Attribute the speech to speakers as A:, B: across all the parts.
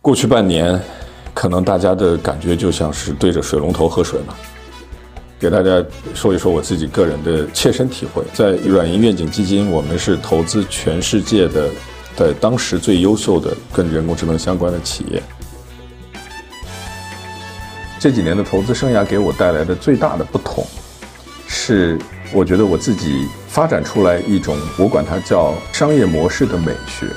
A: 过去半年，可能大家的感觉就像是对着水龙头喝水嘛。给大家说一说我自己个人的切身体会，在软银愿景基金，我们是投资全世界的，在当时最优秀的跟人工智能相关的企业。这几年的投资生涯给我带来的最大的不同，是我觉得我自己发展出来一种，我管它叫商业模式的美学。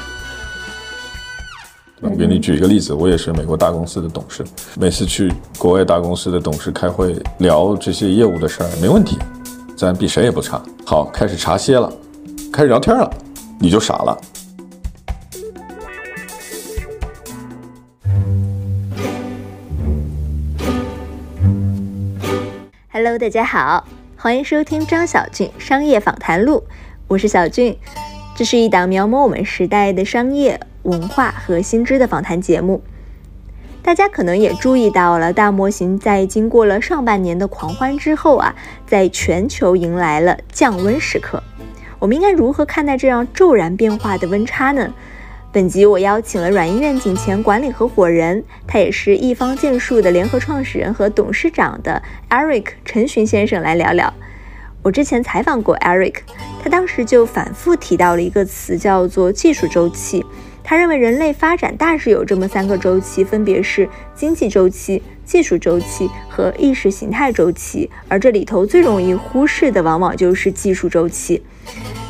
A: 我给你举一个例子，我也是美国大公司的董事，每次去国外大公司的董事开会聊这些业务的事儿，没问题，咱比谁也不差。好，开始茶歇了，开始聊天了，你就傻了。
B: Hello，大家好，欢迎收听张小俊商业访谈录，我是小俊，这是一档描摹我们时代的商业。文化和新知的访谈节目，大家可能也注意到了，大模型在经过了上半年的狂欢之后啊，在全球迎来了降温时刻。我们应该如何看待这样骤然变化的温差呢？本集我邀请了软银愿景前管理合伙人，他也是一方建树的联合创始人和董事长的 Eric 陈寻先生来聊聊。我之前采访过 Eric，他当时就反复提到了一个词，叫做技术周期。他认为人类发展大致有这么三个周期，分别是经济周期、技术周期和意识形态周期。而这里头最容易忽视的，往往就是技术周期。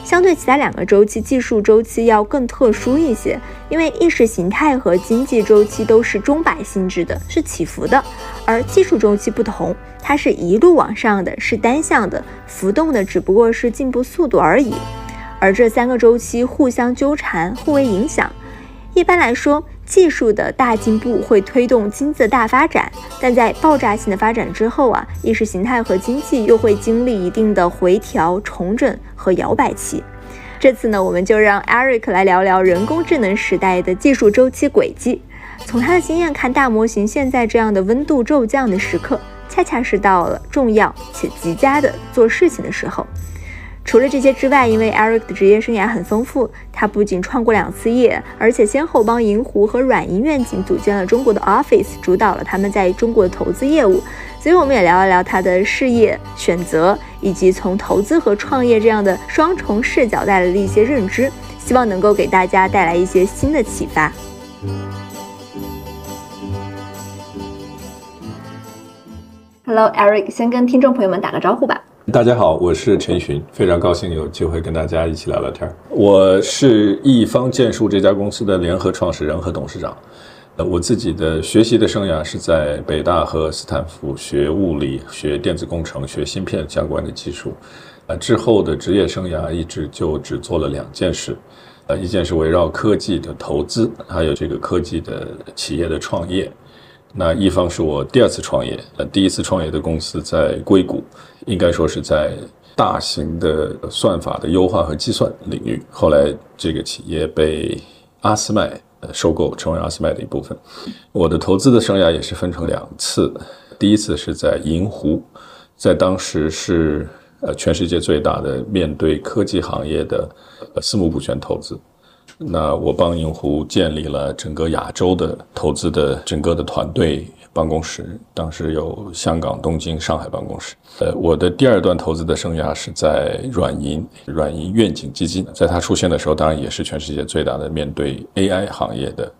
B: 相对其他两个周期，技术周期要更特殊一些，因为意识形态和经济周期都是钟摆性质的，是起伏的；而技术周期不同，它是一路往上的，是单向的，浮动的只不过是进步速度而已。而这三个周期互相纠缠，互为影响。一般来说，技术的大进步会推动经济的大发展，但在爆炸性的发展之后啊，意识形态和经济又会经历一定的回调、重整和摇摆期。这次呢，我们就让 Eric 来聊聊人工智能时代的技术周期轨迹。从他的经验看，大模型现在这样的温度骤降的时刻，恰恰是到了重要且极佳的做事情的时候。除了这些之外，因为 Eric 的职业生涯很丰富，他不仅创过两次业，而且先后帮银狐和软银愿景组建了中国的 office，主导了他们在中国的投资业务。所以，我们也聊一聊他的事业选择，以及从投资和创业这样的双重视角带来的一些认知，希望能够给大家带来一些新的启发。Hello，Eric，先跟听众朋友们打个招呼吧。
A: 大家好，我是陈寻，非常高兴有机会跟大家一起聊聊天。我是易方建树这家公司的联合创始人和董事长。呃，我自己的学习的生涯是在北大和斯坦福学物理、学电子工程、学芯片相关的技术。呃，之后的职业生涯一直就只做了两件事，呃，一件是围绕科技的投资，还有这个科技的企业的创业。那一方是我第二次创业，呃，第一次创业的公司在硅谷，应该说是在大型的算法的优化和计算领域。后来这个企业被阿斯麦收购，成为阿斯麦的一部分。我的投资的生涯也是分成两次，第一次是在银湖，在当时是呃全世界最大的面对科技行业的私募股权投资。那我帮银湖建立了整个亚洲的投资的整个的团队办公室，当时有香港、东京、上海办公室。呃，我的第二段投资的生涯是在软银，软银愿景基金，在它出现的时候，当然也是全世界最大的面对 AI 行业的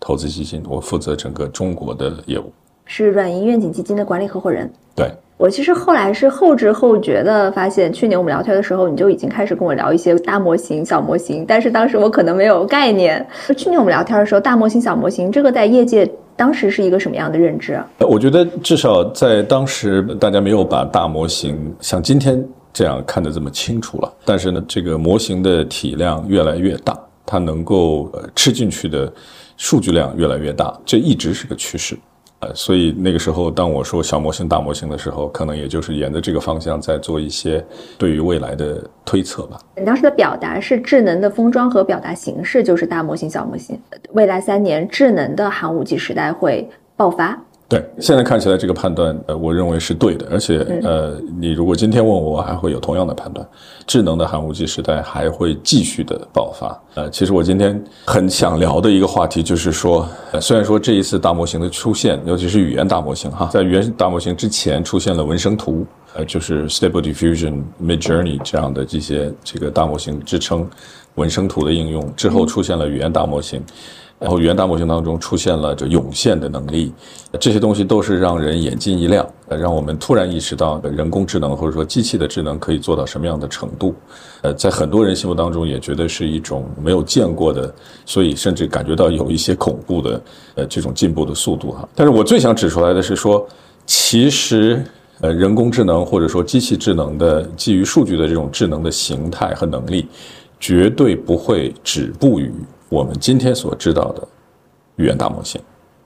A: 投资基金，我负责整个中国的业务，
B: 是软银愿景基金的管理合伙人。
A: 对。
B: 我其实后来是后知后觉的发现，去年我们聊天的时候，你就已经开始跟我聊一些大模型、小模型，但是当时我可能没有概念。去年我们聊天的时候，大模型、小模型这个在业界当时是一个什么样的认知？
A: 我觉得至少在当时，大家没有把大模型像今天这样看得这么清楚了。但是呢，这个模型的体量越来越大，它能够吃进去的数据量越来越大，这一直是个趋势。呃，所以那个时候，当我说小模型、大模型的时候，可能也就是沿着这个方向在做一些对于未来的推测吧。
B: 你当时的表达是智能的封装和表达形式就是大模型、小模型。未来三年，智能的寒武纪时代会爆发，
A: 对，现在看起来这个判断，呃，我认为是对的，而且，呃，你如果今天问我，我还会有同样的判断，智能的寒武纪时代还会继续的爆发。呃，其实我今天很想聊的一个话题就是说，虽然说这一次大模型的出现，尤其是语言大模型哈，在语言大模型之前出现了文生图，呃，就是 Stable Diffusion、Midjourney 这样的这些这个大模型支撑文生图的应用之后，出现了语言大模型。然后语言大模型当中出现了这涌现的能力，这些东西都是让人眼睛一亮，让我们突然意识到人工智能或者说机器的智能可以做到什么样的程度。呃，在很多人心目当中也觉得是一种没有见过的，所以甚至感觉到有一些恐怖的呃这种进步的速度哈。但是我最想指出来的是说，其实呃人工智能或者说机器智能的基于数据的这种智能的形态和能力，绝对不会止步于。我们今天所知道的语言大模型，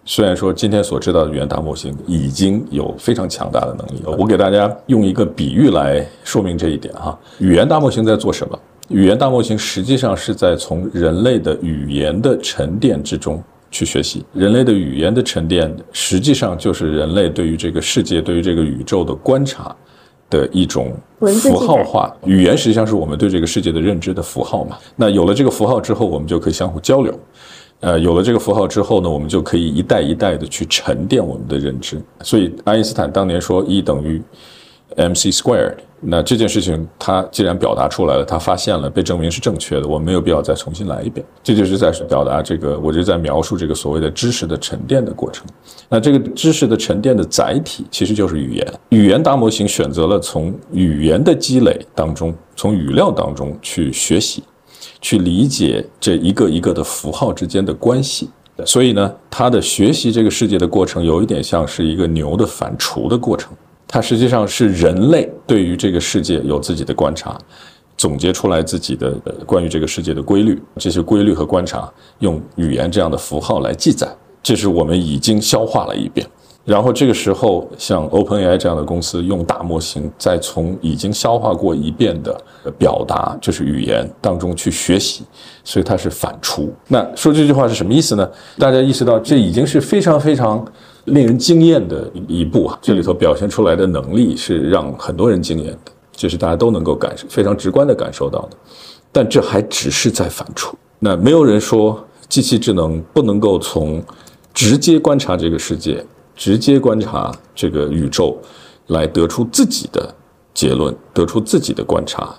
A: 虽然说今天所知道的语言大模型已经有非常强大的能力，我给大家用一个比喻来说明这一点哈。语言大模型在做什么？语言大模型实际上是在从人类的语言的沉淀之中去学习。人类的语言的沉淀，实际上就是人类对于这个世界、对于这个宇宙的观察。的一种符号化语言，实际上是我们对这个世界的认知的符号嘛。那有了这个符号之后，我们就可以相互交流。呃，有了这个符号之后呢，我们就可以一代一代的去沉淀我们的认知。所以爱因斯坦当年说，E 等于。Mc squared，那这件事情他既然表达出来了，他发现了，被证明是正确的，我没有必要再重新来一遍。这就是在表达这个，我就在描述这个所谓的知识的沉淀的过程。那这个知识的沉淀的载体其实就是语言。语言大模型选择了从语言的积累当中，从语料当中去学习，去理解这一个一个的符号之间的关系。所以呢，它的学习这个世界的过程，有一点像是一个牛的反刍的过程。它实际上是人类对于这个世界有自己的观察，总结出来自己的关于这个世界的规律，这些规律和观察用语言这样的符号来记载，这是我们已经消化了一遍。然后这个时候，像 OpenAI 这样的公司用大模型再从已经消化过一遍的表达，就是语言当中去学习，所以它是反刍。那说这句话是什么意思呢？大家意识到这已经是非常非常令人惊艳的一步啊！这里头表现出来的能力是让很多人惊艳的，这是大家都能够感受非常直观的感受到的。但这还只是在反刍。那没有人说机器智能不能够从直接观察这个世界。直接观察这个宇宙，来得出自己的结论，得出自己的观察，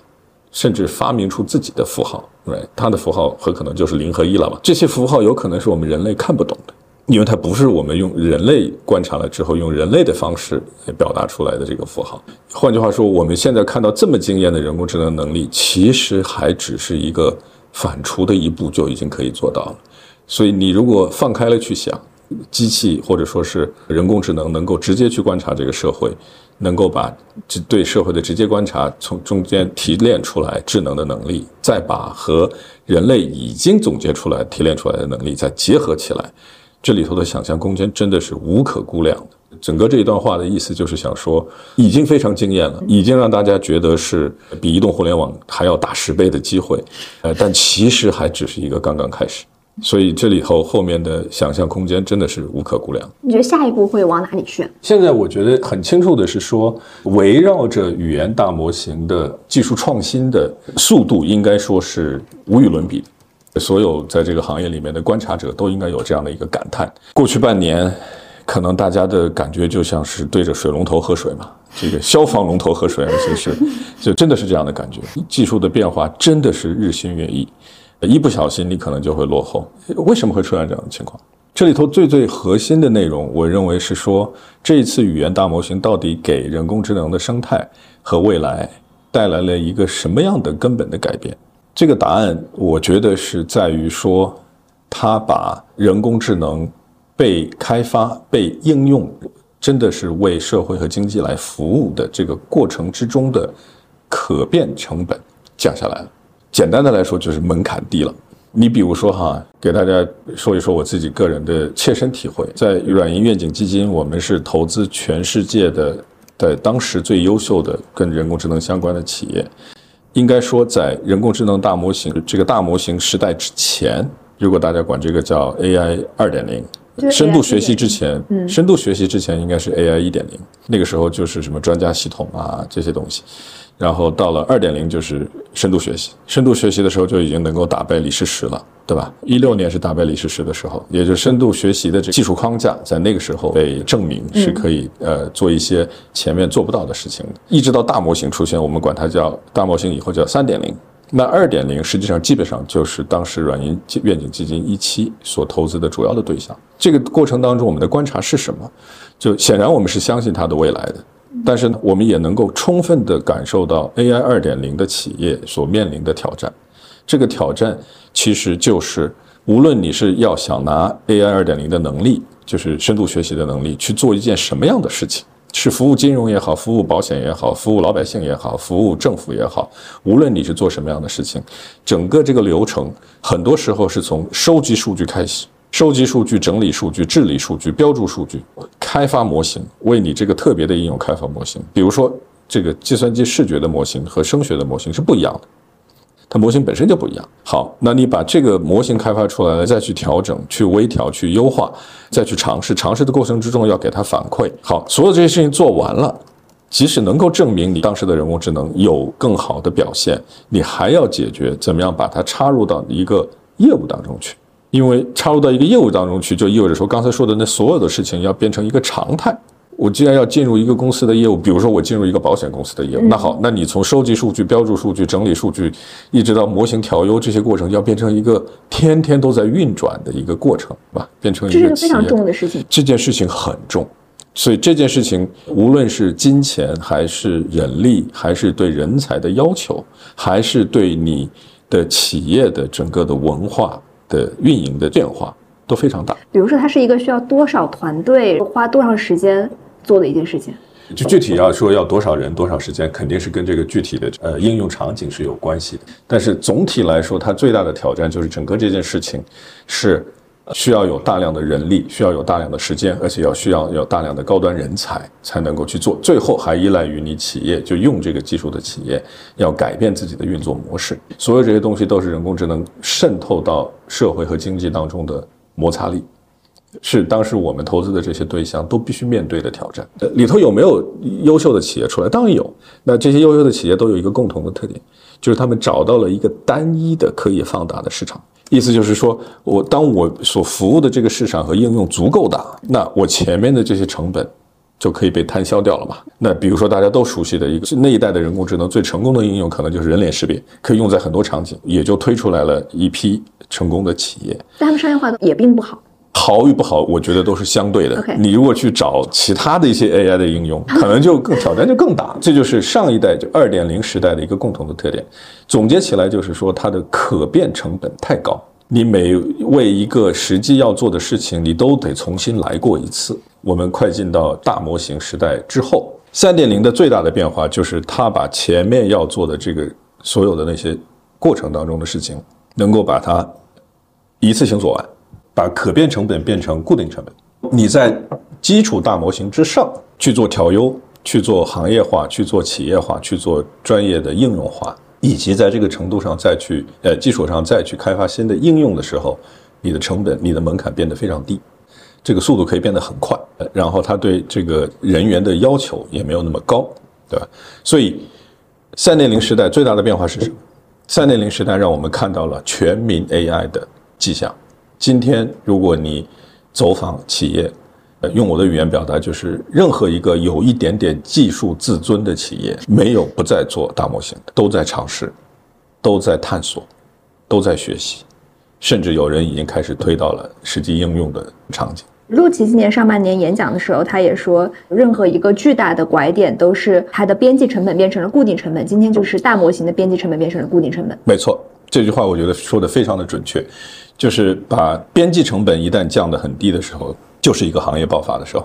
A: 甚至发明出自己的符号。对，它的符号很可能就是零和一了吧？这些符号有可能是我们人类看不懂的，因为它不是我们用人类观察了之后用人类的方式来表达出来的这个符号。换句话说，我们现在看到这么惊艳的人工智能能力，其实还只是一个反刍的一步就已经可以做到了。所以，你如果放开了去想。机器或者说是人工智能能够直接去观察这个社会，能够把这对社会的直接观察从中间提炼出来智能的能力，再把和人类已经总结出来提炼出来的能力再结合起来，这里头的想象空间真的是无可估量的。整个这一段话的意思就是想说，已经非常惊艳了，已经让大家觉得是比移动互联网还要大十倍的机会，呃，但其实还只是一个刚刚开始。所以这里头后面的想象空间真的是无可估量。
B: 你觉得下一步会往哪里去？
A: 现在我觉得很清楚的是说，围绕着语言大模型的技术创新的速度，应该说是无与伦比的。所有在这个行业里面的观察者都应该有这样的一个感叹：过去半年，可能大家的感觉就像是对着水龙头喝水嘛，这个消防龙头喝水，其实 就真的是这样的感觉。技术的变化真的是日新月异。一不小心，你可能就会落后。为什么会出现这样的情况？这里头最最核心的内容，我认为是说，这一次语言大模型到底给人工智能的生态和未来带来了一个什么样的根本的改变？这个答案，我觉得是在于说，它把人工智能被开发、被应用，真的是为社会和经济来服务的这个过程之中的可变成本降下来了。简单的来说，就是门槛低了。你比如说哈，给大家说一说我自己个人的切身体会，在软银愿景基金，我们是投资全世界的在当时最优秀的跟人工智能相关的企业。应该说，在人工智能大模型这个大模型时代之前，如果大家管这个叫 AI 二点零，深度学习之前，深度学习之前应该是 AI 一点零，那个时候就是什么专家系统啊这些东西。然后到了二点零就是深度学习，深度学习的时候就已经能够打败李世石了，对吧？一六年是打败李世石的时候，也就是深度学习的这技术框架在那个时候被证明是可以呃做一些前面做不到的事情的。一直到大模型出现，我们管它叫大模型，以后叫三点零。那二点零实际上基本上就是当时软银愿景基金一期所投资的主要的对象。这个过程当中，我们的观察是什么？就显然我们是相信它的未来的。但是呢，我们也能够充分地感受到 AI 二点零的企业所面临的挑战。这个挑战其实就是，无论你是要想拿 AI 二点零的能力，就是深度学习的能力，去做一件什么样的事情，是服务金融也好，服务保险也好，服务老百姓也好，服务政府也好，无论你是做什么样的事情，整个这个流程很多时候是从收集数据开始。收集数据、整理数据、治理数据、标注数据、开发模型，为你这个特别的应用开发模型。比如说，这个计算机视觉的模型和声学的模型是不一样的，它模型本身就不一样。好，那你把这个模型开发出来了，再去调整、去微调、去优化，再去尝试。尝试的过程之中要给它反馈。好，所有这些事情做完了，即使能够证明你当时的人工智能有更好的表现，你还要解决怎么样把它插入到一个业务当中去。因为插入到一个业务当中去，就意味着说刚才说的那所有的事情要变成一个常态。我既然要进入一个公司的业务，比如说我进入一个保险公司的业务，那好，那你从收集数据、标注数据、整理数据，一直到模型调优这些过程，要变成一个天天都在运转的一个过程，是吧？变成一个
B: 这是非常重的事情。
A: 这件事情很重，所以这件事情无论是金钱，还是人力，还是对人才的要求，还是对你的企业的整个的文化。的运营的变化都非常大。
B: 比如说，它是一个需要多少团队花多长时间做的一件事情。
A: 就具体要说要多少人多少时间，肯定是跟这个具体的呃应用场景是有关系的。但是总体来说，它最大的挑战就是整个这件事情是。需要有大量的人力，需要有大量的时间，而且要需要有大量的高端人才才能够去做。最后还依赖于你企业，就用这个技术的企业要改变自己的运作模式。所有这些东西都是人工智能渗透到社会和经济当中的摩擦力，是当时我们投资的这些对象都必须面对的挑战。里头有没有优秀的企业出来？当然有。那这些优秀的企业都有一个共同的特点，就是他们找到了一个单一的可以放大的市场。意思就是说，我当我所服务的这个市场和应用足够大，那我前面的这些成本就可以被摊销掉了嘛？那比如说大家都熟悉的一个那一代的人工智能最成功的应用，可能就是人脸识别，可以用在很多场景，也就推出来了一批成功的企业。
B: 但他们商业化也并不好，
A: 好与不好，我觉得都是相对的。你如果去找其他的一些 AI 的应用，可能就更挑战就更大。这就是上一代就二点零时代的一个共同的特点。总结起来就是说，它的可变成本太高。你每为一个实际要做的事情，你都得重新来过一次。我们快进到大模型时代之后，三点零的最大的变化就是它把前面要做的这个所有的那些过程当中的事情，能够把它一次性做完，把可变成本变成固定成本。你在基础大模型之上去做调优，去做行业化，去做企业化，去做专业的应用化。以及在这个程度上再去呃基础上再去开发新的应用的时候，你的成本、你的门槛变得非常低，这个速度可以变得很快。然后它对这个人员的要求也没有那么高，对吧？所以三点零时代最大的变化是什么？三点零时代让我们看到了全民 AI 的迹象。今天如果你走访企业，用我的语言表达，就是任何一个有一点点技术自尊的企业，没有不在做大模型的，都在尝试，都在探索，都在学习，甚至有人已经开始推到了实际应用的场景。
B: 陆琪今年上半年演讲的时候，他也说，任何一个巨大的拐点都是它的边际成本变成了固定成本。今天就是大模型的边际成本变成了固定成本。
A: 没错，这句话我觉得说的非常的准确，就是把边际成本一旦降得很低的时候。就是一个行业爆发的时候，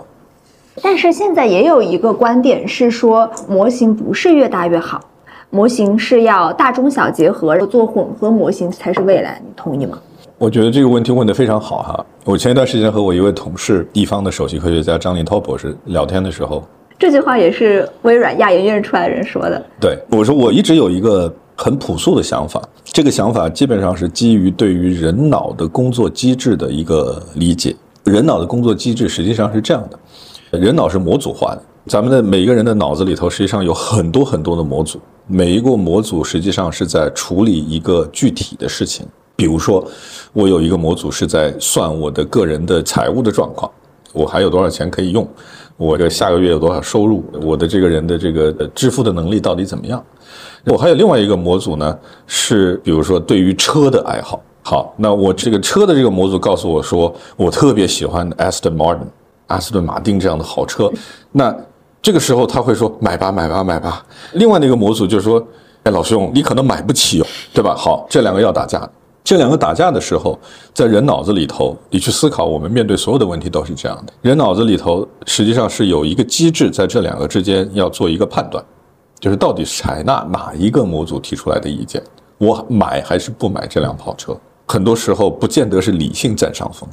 B: 但是现在也有一个观点是说，模型不是越大越好，模型是要大中小结合，做混合模型才是未来，你同意吗？
A: 我觉得这个问题问得非常好哈。我前一段时间和我一位同事，地方的首席科学家张林涛博士聊天的时候，
B: 这句话也是微软亚研院出来的人说的。
A: 对，我说我一直有一个很朴素的想法，这个想法基本上是基于对于人脑的工作机制的一个理解。人脑的工作机制实际上是这样的：人脑是模组化的，咱们的每个人的脑子里头实际上有很多很多的模组，每一个模组实际上是在处理一个具体的事情。比如说，我有一个模组是在算我的个人的财务的状况，我还有多少钱可以用，我这下个月有多少收入，我的这个人的这个支付的能力到底怎么样？我还有另外一个模组呢，是比如说对于车的爱好。好，那我这个车的这个模组告诉我说，我特别喜欢 Aston Martin，阿斯顿马丁这样的好车。那这个时候他会说买吧，买吧，买吧。另外那个模组就是说，哎，老兄，你可能买不起哦，对吧？好，这两个要打架。这两个打架的时候，在人脑子里头，你去思考，我们面对所有的问题都是这样的。人脑子里头实际上是有一个机制，在这两个之间要做一个判断，就是到底采纳哪一个模组提出来的意见，我买还是不买这辆跑车？很多时候不见得是理性占上风，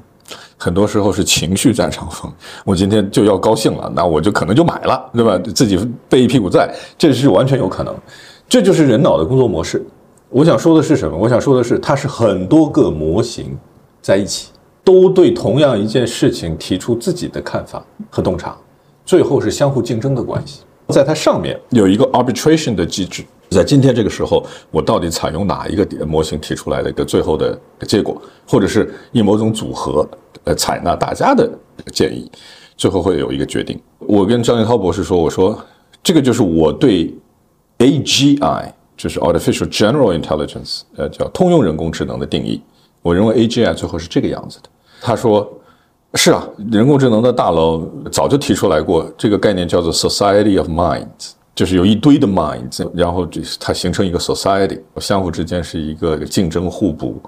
A: 很多时候是情绪占上风。我今天就要高兴了，那我就可能就买了，对吧？自己背一屁股债，这是完全有可能。这就是人脑的工作模式。我想说的是什么？我想说的是，它是很多个模型在一起，都对同样一件事情提出自己的看法和洞察，最后是相互竞争的关系。在它上面有一个 arbitration 的机制，在今天这个时候，我到底采用哪一个模型提出来的一个最后的结果，或者是以某种组合，呃，采纳大家的建议，最后会有一个决定。我跟张彦涛博士说，我说这个就是我对 AGI。就是 artificial general intelligence，呃，叫通用人工智能的定义。我认为 AGI 最后是这个样子的。他说：“是啊，人工智能的大佬早就提出来过这个概念，叫做 society of minds，就是有一堆的 minds，然后它形成一个 society，相互之间是一个竞争互补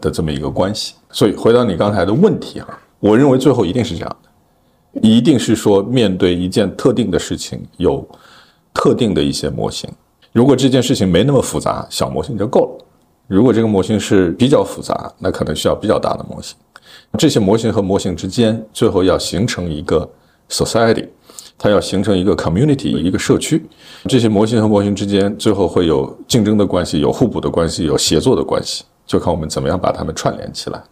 A: 的这么一个关系。所以回到你刚才的问题哈，我认为最后一定是这样的，一定是说面对一件特定的事情，有特定的一些模型。”如果这件事情没那么复杂，小模型就够了。如果这个模型是比较复杂，那可能需要比较大的模型。这些模型和模型之间，最后要形成一个 society，它要形成一个 community，一个社区。这些模型和模型之间，最后会有竞争的关系，有互补的关系，有协作的关系，就看我们怎么样把它们串联起来。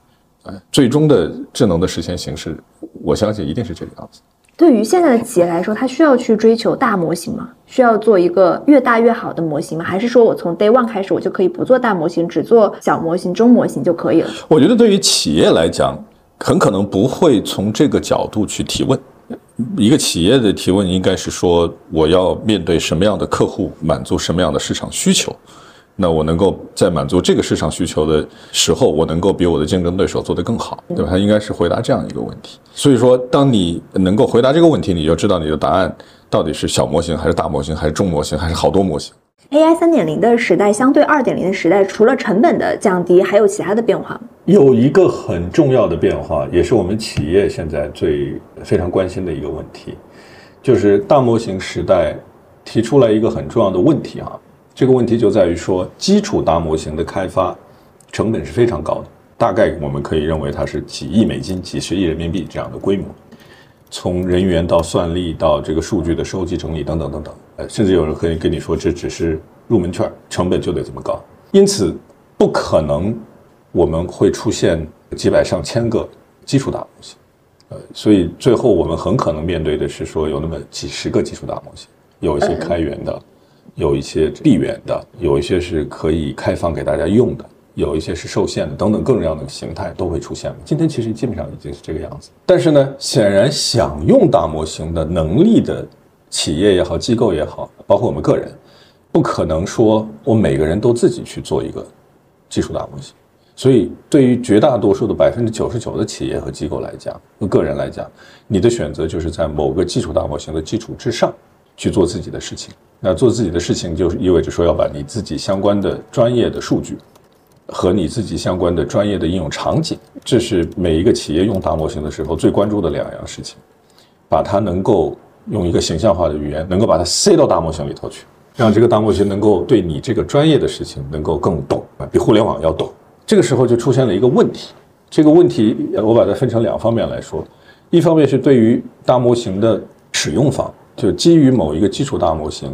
A: 哎，最终的智能的实现形式，我相信一定是这个样子。
B: 对于现在的企业来说，它需要去追求大模型吗？需要做一个越大越好的模型吗？还是说我从 day one 开始，我就可以不做大模型，只做小模型、中模型就可以了？
A: 我觉得对于企业来讲，很可能不会从这个角度去提问。一个企业的提问应该是说，我要面对什么样的客户，满足什么样的市场需求。那我能够在满足这个市场需求的时候，我能够比我的竞争对手做得更好，对吧？他应该是回答这样一个问题。所以说，当你能够回答这个问题，你就知道你的答案到底是小模型还是大模型，还是中模型，还是好多模型。
B: AI 三点零的时代相对二点零的时代，除了成本的降低，还有其他的变化吗？
A: 有一个很重要的变化，也是我们企业现在最非常关心的一个问题，就是大模型时代提出来一个很重要的问题啊。这个问题就在于说，基础大模型的开发成本是非常高的，大概我们可以认为它是几亿美金、几十亿人民币这样的规模。从人员到算力到这个数据的收集整理等等等等，呃，甚至有人可以跟你说这只是入门券，成本就得这么高。因此，不可能我们会出现几百上千个基础大模型，呃，所以最后我们很可能面对的是说有那么几十个基础大模型，有一些开源的。有一些闭源的，有一些是可以开放给大家用的，有一些是受限的，等等各种各样的形态都会出现今天其实基本上已经是这个样子。但是呢，显然想用大模型的能力的企业也好，机构也好，包括我们个人，不可能说我每个人都自己去做一个技术大模型。所以，对于绝大多数的百分之九十九的企业和机构来讲，和个人来讲，你的选择就是在某个基础大模型的基础之上去做自己的事情。那做自己的事情，就是意味着说要把你自己相关的专业的数据，和你自己相关的专业的应用场景，这是每一个企业用大模型的时候最关注的两样事情，把它能够用一个形象化的语言，能够把它塞到大模型里头去，让这个大模型能够对你这个专业的事情能够更懂，比互联网要懂。这个时候就出现了一个问题，这个问题我把它分成两方面来说，一方面是对于大模型的使用方。就基于某一个基础大模型，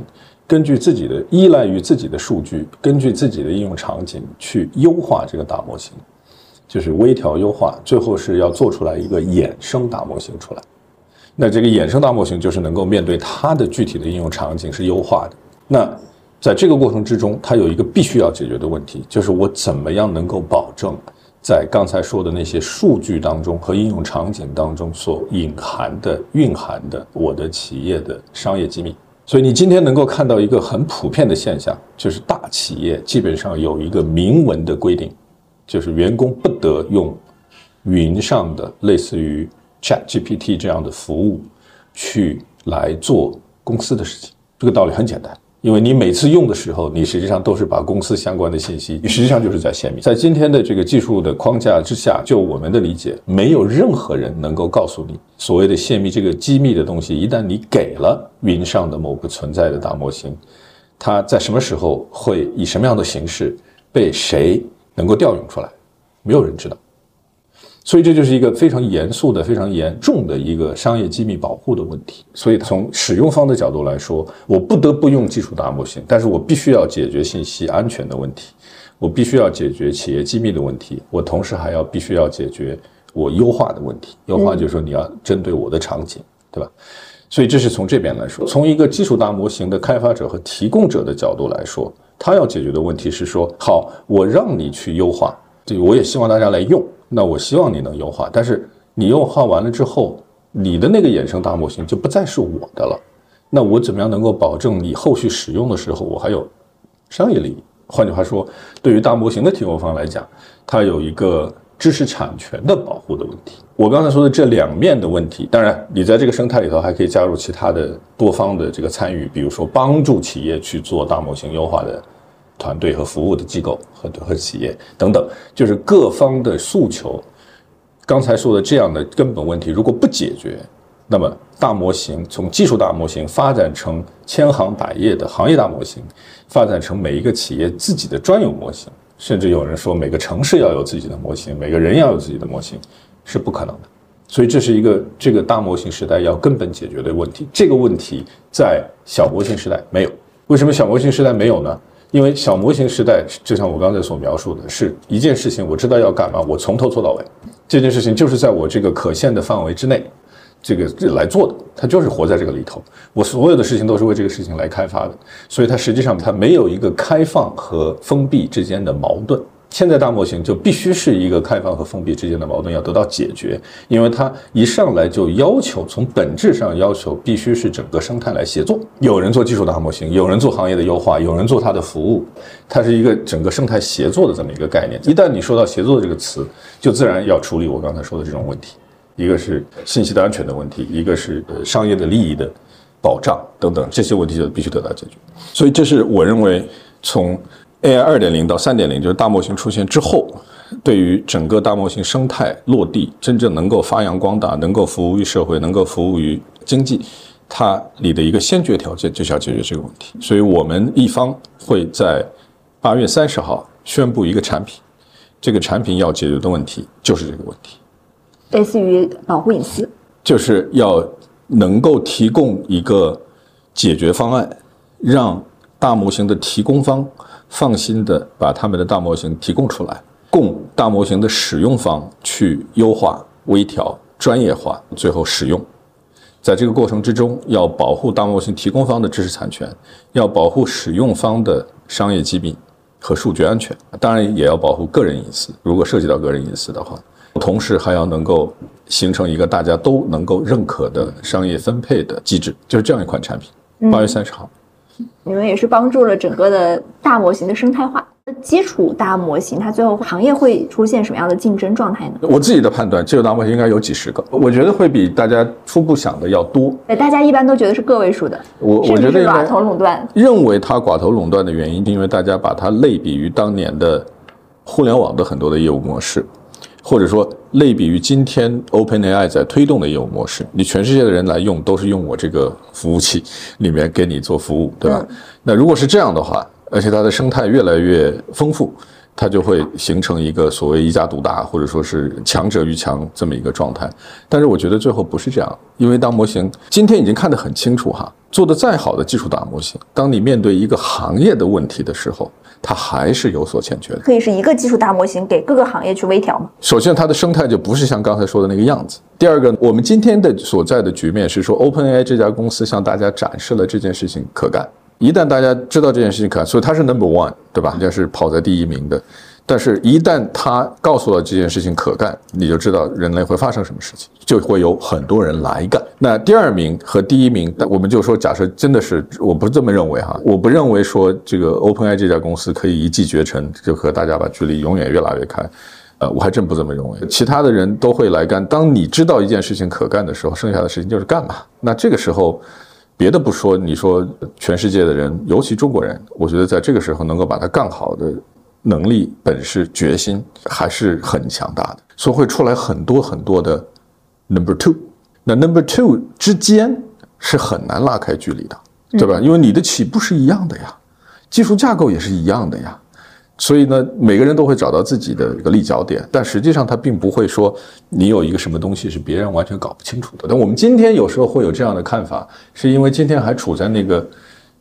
A: 根据自己的依赖于自己的数据，根据自己的应用场景去优化这个大模型，就是微调优化，最后是要做出来一个衍生大模型出来。那这个衍生大模型就是能够面对它的具体的应用场景是优化的。那在这个过程之中，它有一个必须要解决的问题，就是我怎么样能够保证在刚才说的那些数据当中和应用场景当中所隐含的、蕴含的我的企业的商业机密。所以你今天能够看到一个很普遍的现象，就是大企业基本上有一个明文的规定，就是员工不得用云上的类似于 ChatGPT 这样的服务去来做公司的事情。这个道理很简单。因为你每次用的时候，你实际上都是把公司相关的信息，你实际上就是在泄密。在今天的这个技术的框架之下，就我们的理解，没有任何人能够告诉你，所谓的泄密这个机密的东西，一旦你给了云上的某个存在的大模型，它在什么时候会以什么样的形式被谁能够调用出来，没有人知道。所以这就是一个非常严肃的、非常严重的一个商业机密保护的问题。所以从使用方的角度来说，我不得不用技术大模型，但是我必须要解决信息安全的问题，我必须要解决企业机密的问题，我同时还要必须要解决我优化的问题。优化就是说你要针对我的场景，对吧？所以这是从这边来说，从一个技术大模型的开发者和提供者的角度来说，他要解决的问题是说：好，我让你去优化，这我也希望大家来用。那我希望你能优化，但是你优化完了之后，你的那个衍生大模型就不再是我的了。那我怎么样能够保证你后续使用的时候，我还有商业利益？换句话说，对于大模型的提供方来讲，它有一个知识产权的保护的问题。我刚才说的这两面的问题，当然你在这个生态里头还可以加入其他的多方的这个参与，比如说帮助企业去做大模型优化的。团队和服务的机构和和企业等等，就是各方的诉求。刚才说的这样的根本问题，如果不解决，那么大模型从技术大模型发展成千行百业的行业大模型，发展成每一个企业自己的专有模型，甚至有人说每个城市要有自己的模型，每个人要有自己的模型，是不可能的。所以这是一个这个大模型时代要根本解决的问题。这个问题在小模型时代没有。为什么小模型时代没有呢？因为小模型时代，就像我刚才所描述的，是一件事情，我知道要干嘛，我从头做到尾，这件事情就是在我这个可限的范围之内，这个来做的，它就是活在这个里头，我所有的事情都是为这个事情来开发的，所以它实际上它没有一个开放和封闭之间的矛盾。现在大模型就必须是一个开放和封闭之间的矛盾要得到解决，因为它一上来就要求从本质上要求必须是整个生态来协作，有人做技术大模型，有人做行业的优化，有人做它的服务，它是一个整个生态协作的这么一个概念。一旦你说到协作这个词，就自然要处理我刚才说的这种问题，一个是信息的安全的问题，一个是商业的利益的保障等等这些问题就必须得到解决。所以这是我认为从。AI 二点零到三点零，就是大模型出现之后，对于整个大模型生态落地，真正能够发扬光大，能够服务于社会，能够服务于经济，它里的一个先决条件就是要解决这个问题。所以，我们一方会在八月三十号宣布一个产品，这个产品要解决的问题就是这个问题，
B: 类似于保护隐私，
A: 就是要能够提供一个解决方案，让大模型的提供方。放心的把他们的大模型提供出来，供大模型的使用方去优化、微调、专业化，最后使用。在这个过程之中，要保护大模型提供方的知识产权，要保护使用方的商业机密和数据安全，当然也要保护个人隐私。如果涉及到个人隐私的话，同时还要能够形成一个大家都能够认可的商业分配的机制，就是这样一款产品。八月三十号。
B: 你们也是帮助了整个的大模型的生态化。基础大模型，它最后行业会出现什么样的竞争状态呢？
A: 我自己的判断，基础大模型应该有几十个，我觉得会比大家初步想的要多。
B: 对，大家一般都觉得是个位数的。
A: 我我觉得
B: 寡头垄断。
A: 认为它寡头垄断的原因，因为大家把它类比于当年的互联网的很多的业务模式。或者说，类比于今天 OpenAI 在推动的业务模式，你全世界的人来用都是用我这个服务器里面给你做服务，对吧？那如果是这样的话，而且它的生态越来越丰富，它就会形成一个所谓一家独大，或者说是强者愈强这么一个状态。但是我觉得最后不是这样，因为当模型今天已经看得很清楚哈，做的再好的技术大模型，当你面对一个行业的问题的时候，它还是有所欠缺的。
B: 可以是一个技术大模型给各个行业去微调吗？
A: 首先，它的生态就不是像刚才说的那个样子。第二个，我们今天的所在的局面是说，OpenAI 这家公司向大家展示了这件事情可干。一旦大家知道这件事情可干，所以它是 Number One，对吧？人家是跑在第一名的。但是，一旦他告诉了这件事情可干，你就知道人类会发生什么事情，就会有很多人来干。那第二名和第一名，我们就说，假设真的是，我不这么认为哈，我不认为说这个 OpenAI 这家公司可以一骑绝尘，就和大家把距离永远越拉越开。呃，我还真不这么认为。其他的人都会来干。当你知道一件事情可干的时候，剩下的事情就是干嘛。那这个时候，别的不说，你说全世界的人，尤其中国人，我觉得在这个时候能够把它干好的。能力、本事、决心还是很强大的，所以会出来很多很多的 number two。那 number two 之间是很难拉开距离的，对吧？因为你的起步是一样的呀，技术架构也是一样的呀，所以呢，每个人都会找到自己的一个立脚点。但实际上，他并不会说你有一个什么东西是别人完全搞不清楚的。但我们今天有时候会有这样的看法，是因为今天还处在那个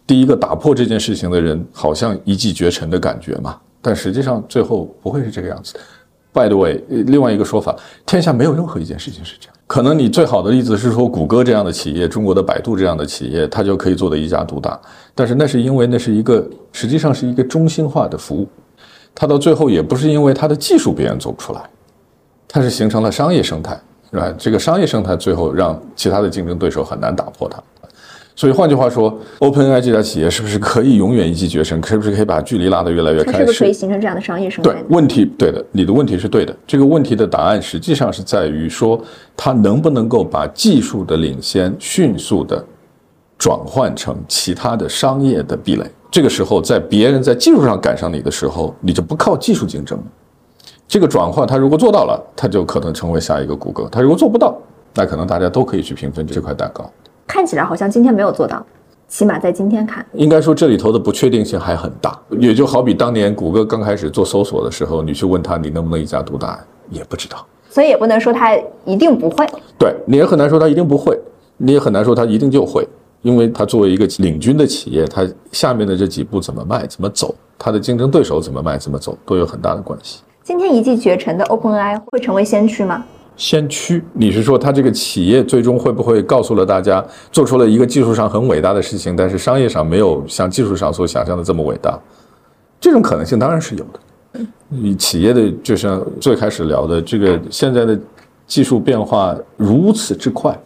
A: 第一个打破这件事情的人好像一骑绝尘的感觉嘛。但实际上，最后不会是这个样子。By the way，另外一个说法，天下没有任何一件事情是这样。可能你最好的例子是说，谷歌这样的企业，中国的百度这样的企业，它就可以做的一家独大。但是那是因为那是一个，实际上是一个中心化的服务。它到最后也不是因为它的技术别人做不出来，它是形成了商业生态，是吧？这个商业生态最后让其他的竞争对手很难打破它。所以换句话说，OpenAI 这家企业是不是可以永远一骑绝尘？是不是可以把距离拉得越来越开？
B: 是不是可以形成这样的商业生态？
A: 对，问题对的，你的问题是对的。这个问题的答案实际上是在于说，它能不能够把技术的领先迅速的转换成其他的商业的壁垒？这个时候，在别人在技术上赶上你的时候，你就不靠技术竞争了。这个转换，它如果做到了，它就可能成为下一个谷歌；它如果做不到，那可能大家都可以去平分这块蛋糕。
B: 看起来好像今天没有做到，起码在今天看，
A: 应该说这里头的不确定性还很大。也就好比当年谷歌刚开始做搜索的时候，你去问他你能不能一家独大，也不知道。
B: 所以也不能说他一定不会。
A: 对，你也很难说他一定不会，你也很难说他一定就会，因为他作为一个领军的企业，他下面的这几步怎么迈、怎么走，他的竞争对手怎么迈、怎么走，都有很大的关系。
B: 今天一骑绝尘的 OpenAI 会成为先驱吗？
A: 先驱，你是说他这个企业最终会不会告诉了大家，做出了一个技术上很伟大的事情，但是商业上没有像技术上所想象的这么伟大？这种可能性当然是有的。你企业的就像最开始聊的，这个现在的技术变化如此之快，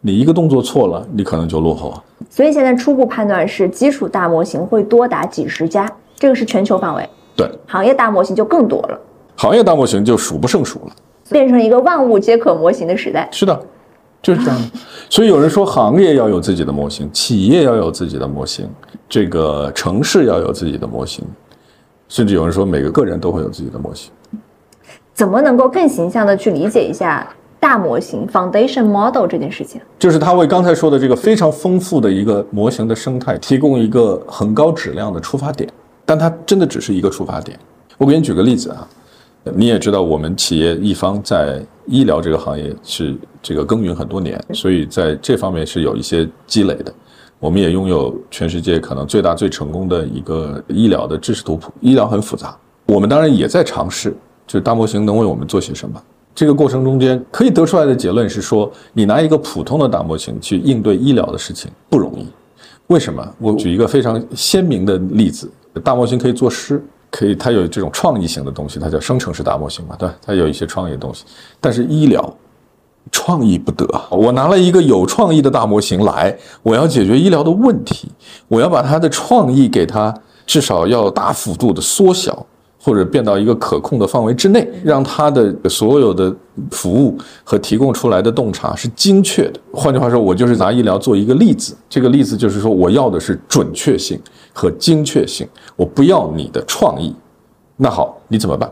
A: 你一个动作错了，你可能就落后。
B: 所以现在初步判断是，基础大模型会多达几十家，这个是全球范围。
A: 对，
B: 行业大模型就更多了。
A: 行业大模型就数不胜数了。
B: 变成一个万物皆可模型的时代，
A: 是的，就是这样的。所以有人说，行业要有自己的模型，企业要有自己的模型，这个城市要有自己的模型，甚至有人说，每个个人都会有自己的模型。
B: 怎么能够更形象的去理解一下大模型 （foundation model） 这件事情？
A: 就是它为刚才说的这个非常丰富的一个模型的生态提供一个很高质量的出发点，但它真的只是一个出发点。我给你举个例子啊。你也知道，我们企业一方在医疗这个行业是这个耕耘很多年，所以在这方面是有一些积累的。我们也拥有全世界可能最大最成功的一个医疗的知识图谱。医疗很复杂，我们当然也在尝试，就是大模型能为我们做些什么。这个过程中间可以得出来的结论是说，你拿一个普通的大模型去应对医疗的事情不容易。为什么？我举一个非常鲜明的例子：大模型可以作诗。可以，它有这种创意性的东西，它叫生成式大模型嘛，对它有一些创意的东西。但是医疗创意不得，我拿了一个有创意的大模型来，我要解决医疗的问题，我要把它的创意给它至少要大幅度的缩小。或者变到一个可控的范围之内，让它的所有的服务和提供出来的洞察是精确的。换句话说，我就是拿医疗做一个例子。这个例子就是说，我要的是准确性和精确性，我不要你的创意。那好，你怎么办？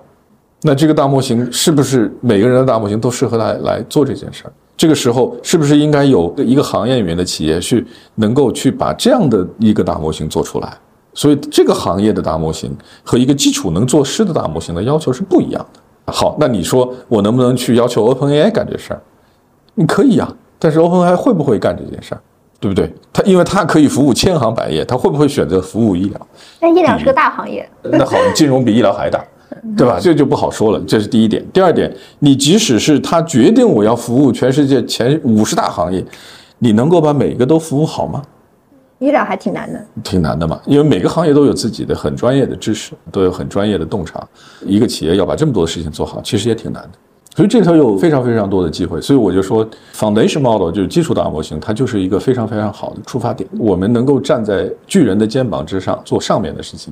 A: 那这个大模型是不是每个人的大模型都适合来来做这件事儿？这个时候是不是应该有一个行业里面的企业去能够去把这样的一个大模型做出来？所以这个行业的大模型和一个基础能做诗的大模型的要求是不一样的。好，那你说我能不能去要求 OpenAI 干这事儿？你可以呀，但是 OpenAI 会不会干这件事儿？对不对？他因为他可以服务千行百业，他会不会选择服务医疗？
B: 但医疗是个大行业。
A: 那好，金融比医疗还大，对吧？这就不好说了。这是第一点。第二点，你即使是他决定我要服务全世界前五十大行业，你能够把每个都服务好吗？
B: 医疗还挺难的，
A: 挺难的嘛，因为每个行业都有自己的很专业的知识，都有很专业的洞察。一个企业要把这么多的事情做好，其实也挺难的。所以这里头有非常非常多的机会。所以我就说，foundation model 就是基础大模型，它就是一个非常非常好的出发点。我们能够站在巨人的肩膀之上做上面的事情，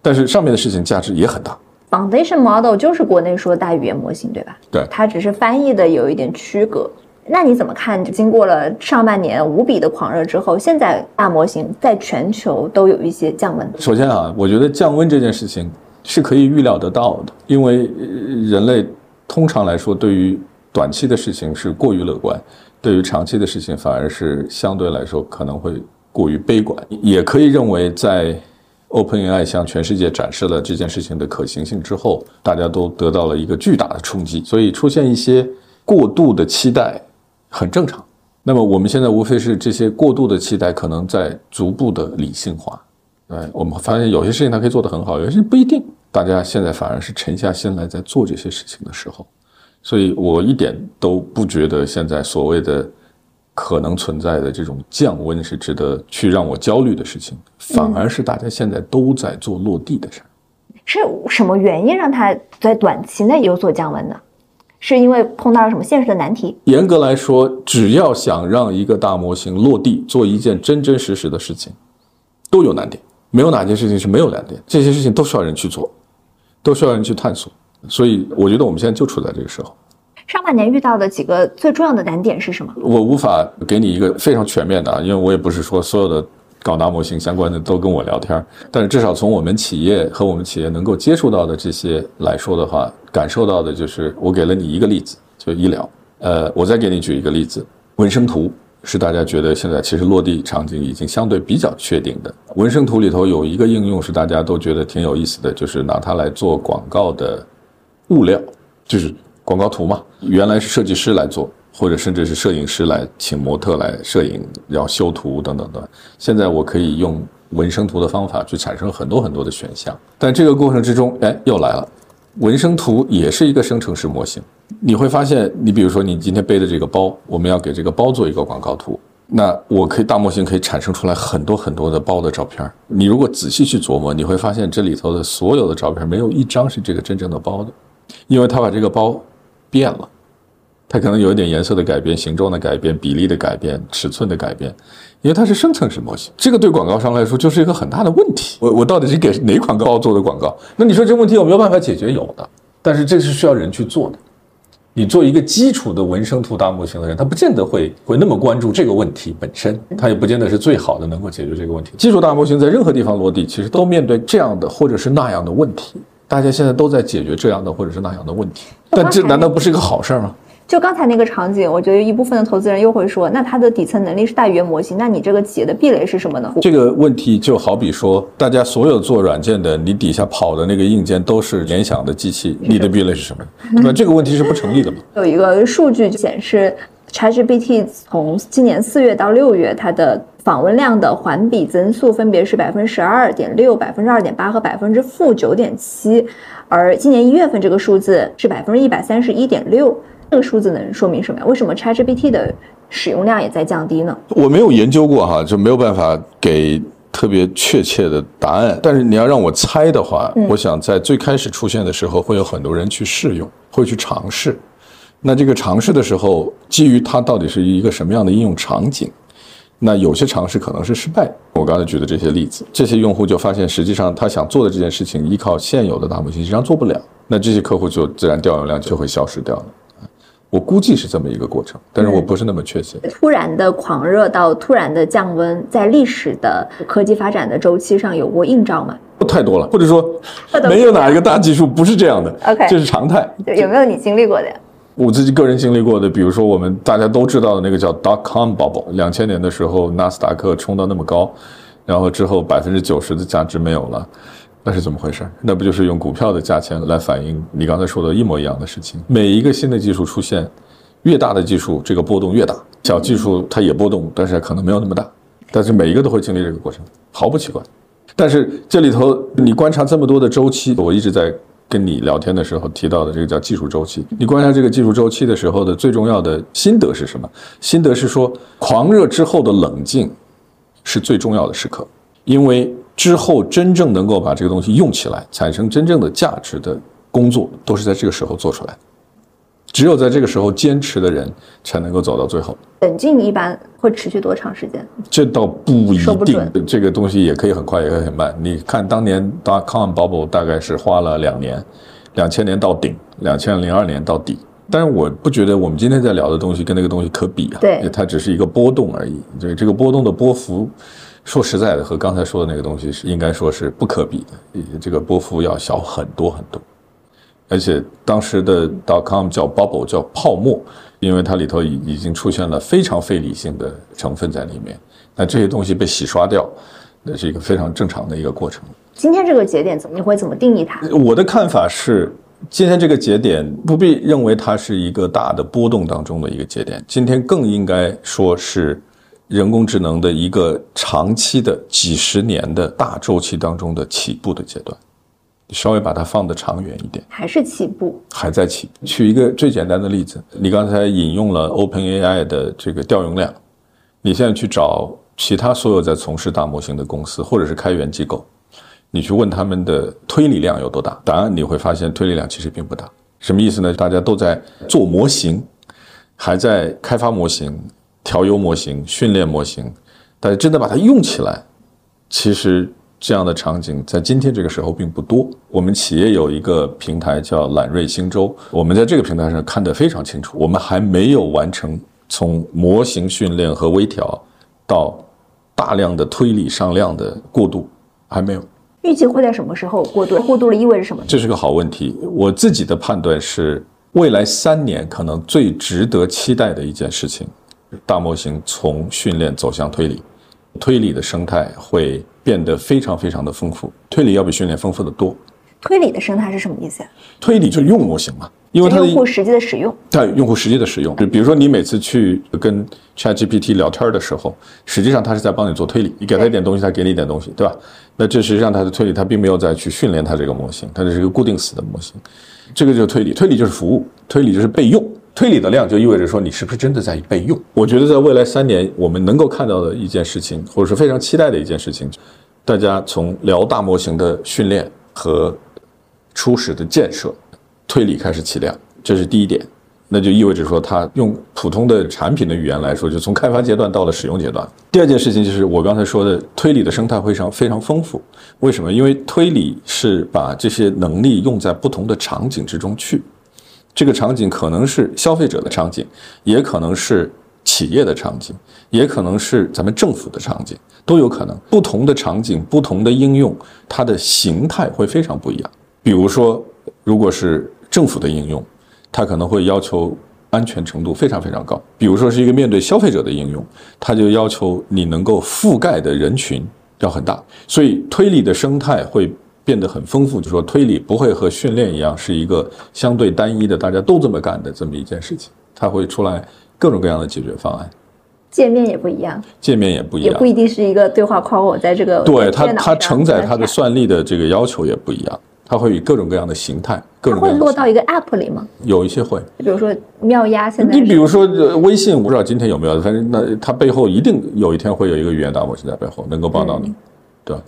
A: 但是上面的事情价值也很大。
B: foundation model 就是国内说大语言模型，对吧？
A: 对，
B: 它只是翻译的有一点区隔。那你怎么看？经过了上半年无比的狂热之后，现在大模型在全球都有一些降温。
A: 首先啊，我觉得降温这件事情是可以预料得到的，因为人类通常来说对于短期的事情是过于乐观，对于长期的事情反而是相对来说可能会过于悲观。也可以认为，在 OpenAI 向全世界展示了这件事情的可行性之后，大家都得到了一个巨大的冲击，所以出现一些过度的期待。很正常。那么我们现在无非是这些过度的期待，可能在逐步的理性化。哎，我们发现有些事情它可以做得很好，有些事不一定。大家现在反而是沉下心来在做这些事情的时候，所以我一点都不觉得现在所谓的可能存在的这种降温是值得去让我焦虑的事情，反而是大家现在都在做落地的事儿。
B: 是什么原因让它在短期内有所降温呢？是因为碰到了什么现实的难题？
A: 严格来说，只要想让一个大模型落地做一件真真实实的事情，都有难点。没有哪件事情是没有难点，这些事情都需要人去做，都需要人去探索。所以，我觉得我们现在就处在这个时候。
B: 上半年遇到的几个最重要的难点是什么？
A: 我无法给你一个非常全面的啊，因为我也不是说所有的。搞大模型相关的都跟我聊天，但是至少从我们企业和我们企业能够接触到的这些来说的话，感受到的就是我给了你一个例子，就医疗。呃，我再给你举一个例子，纹身图是大家觉得现在其实落地场景已经相对比较确定的。纹身图里头有一个应用是大家都觉得挺有意思的，就是拿它来做广告的物料，就是广告图嘛。原来是设计师来做。或者甚至是摄影师来请模特来摄影，要修图等等的。现在我可以用纹身图的方法去产生很多很多的选项，但这个过程之中，哎，又来了，文生图也是一个生成式模型。你会发现，你比如说你今天背的这个包，我们要给这个包做一个广告图，那我可以大模型可以产生出来很多很多的包的照片。你如果仔细去琢磨，你会发现这里头的所有的照片没有一张是这个真正的包的，因为他把这个包变了。它可能有一点颜色的改变、形状的改变、比例的改变、尺寸的改变，因为它是生成式模型，这个对广告商来说就是一个很大的问题。我我到底是给哪款包做的广告？那你说这个问题有没有办法解决？有的，但是这是需要人去做的。你做一个基础的文生图大模型的人，他不见得会会那么关注这个问题本身，他也不见得是最好的能够解决这个问题。基础大模型在任何地方落地，其实都面对这样的或者是那样的问题。大家现在都在解决这样的或者是那样的问题，但这难道不是一个好事儿吗？
B: 就刚才那个场景，我觉得一部分的投资人又会说，那它的底层能力是大语言模型，那你这个企业的壁垒是什么呢？
A: 这个问题就好比说，大家所有做软件的，你底下跑的那个硬件都是联想的机器，你的壁垒是什么？那这个问题是不成立的嘛？
B: 有一个数据显示，ChatGPT 从今年四月到六月，它的访问量的环比增速分别是百分之十二点六、百分之二点八和百分之负九点七，而今年一月份这个数字是百分之一百三十一点六。这个数字能说明什么呀？为什么 ChatGPT 的使用量也在降低呢？
A: 我没有研究过哈，就没有办法给特别确切的答案。但是你要让我猜的话，我想在最开始出现的时候，会有很多人去试用，会去尝试。那这个尝试的时候，基于它到底是一个什么样的应用场景，那有些尝试可能是失败。我刚才举的这些例子，这些用户就发现，实际上他想做的这件事情，依靠现有的大模型实际上做不了。那这些客户就自然调用量就会消失掉了。我估计是这么一个过程，但是我不是那么确信。
B: 突然的狂热到突然的降温，在历史的科技发展的周期上有过映照吗？
A: 不太多了，或者说没有哪一个大技术不是这样的。
B: OK，
A: 这是常态。
B: 有没有你经历过的呀？
A: 我自己个人经历过的，比如说我们大家都知道的那个叫 dot com bubble，两千年的时候纳斯达克冲到那么高，然后之后百分之九十的价值没有了。那是怎么回事？那不就是用股票的价钱来反映你刚才说的一模一样的事情？每一个新的技术出现，越大的技术，这个波动越大。小技术它也波动，但是可能没有那么大，但是每一个都会经历这个过程，毫不奇怪。但是这里头你观察这么多的周期，我一直在跟你聊天的时候提到的这个叫技术周期。你观察这个技术周期的时候的最重要的心得是什么？心得是说，狂热之后的冷静是最重要的时刻，因为之后真正能够把这个东西用起来，产生真正的价值的工作，都是在这个时候做出来的。只有在这个时候坚持的人，才能够走到最后。
B: 冷静一般会持续多长时间？
A: 这倒不一定这个东西也可以很快，也可以很慢。你看当年 dot com bubble 大概是花了两年，两千年到顶，两千零二年到底。但是我不觉得我们今天在聊的东西跟那个东西可比啊，
B: 对
A: 它只是一个波动而已。这个这个波动的波幅，说实在的，和刚才说的那个东西是应该说是不可比的，这个波幅要小很多很多。而且当时的 dot com 叫 bubble 叫泡沫，因为它里头已已经出现了非常非理性的成分在里面，那这些东西被洗刷掉，那是一个非常正常的一个过程。
B: 今天这个节点怎么，你会怎么定义它？
A: 我的看法是，今天这个节点不必认为它是一个大的波动当中的一个节点，今天更应该说是人工智能的一个长期的几十年的大周期当中的起步的阶段。你稍微把它放得长远一点。
B: 还是起步？
A: 还在起。举一个最简单的例子，你刚才引用了 OpenAI 的这个调用量，你现在去找其他所有在从事大模型的公司或者是开源机构，你去问他们的推理量有多大，答案你会发现推理量其实并不大。什么意思呢？大家都在做模型，还在开发模型、调优模型、训练模型，但是真的把它用起来，其实。这样的场景在今天这个时候并不多。我们企业有一个平台叫揽瑞星洲，我们在这个平台上看得非常清楚。我们还没有完成从模型训练和微调到大量的推理上量的过渡，还没有。
B: 预计会在什么时候过渡？过渡了意味着什么？
A: 这是个好问题。我自己的判断是，未来三年可能最值得期待的一件事情，大模型从训练走向推理，推理的生态会。变得非常非常的丰富，推理要比训练丰富的多。
B: 推理的生态是什么意思？
A: 推理就是用模型嘛，因为它
B: 用户实际的使用。
A: 对，用户实际的使用，就比如说你每次去跟 ChatGPT 聊天的时候，实际上它是在帮你做推理，你给他一点东西，他给你一点东西，对吧？那这实际上它的推理，它并没有再去训练它这个模型，它这是一个固定死的模型。这个就是推理，推理就是服务，推理就是备用。推理的量就意味着说你是不是真的在备用？我觉得在未来三年，我们能够看到的一件事情，或者是非常期待的一件事情，大家从聊大模型的训练和初始的建设，推理开始起量，这是第一点。那就意味着说，它用普通的产品的语言来说，就从开发阶段到了使用阶段。第二件事情就是我刚才说的，推理的生态非常非常丰富。为什么？因为推理是把这些能力用在不同的场景之中去。这个场景可能是消费者的场景，也可能是企业的场景，也可能是咱们政府的场景，都有可能。不同的场景、不同的应用，它的形态会非常不一样。比如说，如果是政府的应用，它可能会要求安全程度非常非常高；比如说是一个面对消费者的应用，它就要求你能够覆盖的人群要很大。所以，推理的生态会。变得很丰富，就说推理不会和训练一样是一个相对单一的，大家都这么干的这么一件事情，它会出来各种各样的解决方案，
B: 界面也不一样，
A: 界面也不一样，
B: 也不一定是一个对话框，我在这个
A: 对它它承载它的算力的这个要求也不一样，它会以各种各样的形态，各种
B: 会落到一个 app 里吗？
A: 有一些会，
B: 比如说妙压现在，
A: 你比如说微信，我不知道今天有没有，反正那它背后一定有一天会有一个语言大模型在背后能够帮到你，对吧？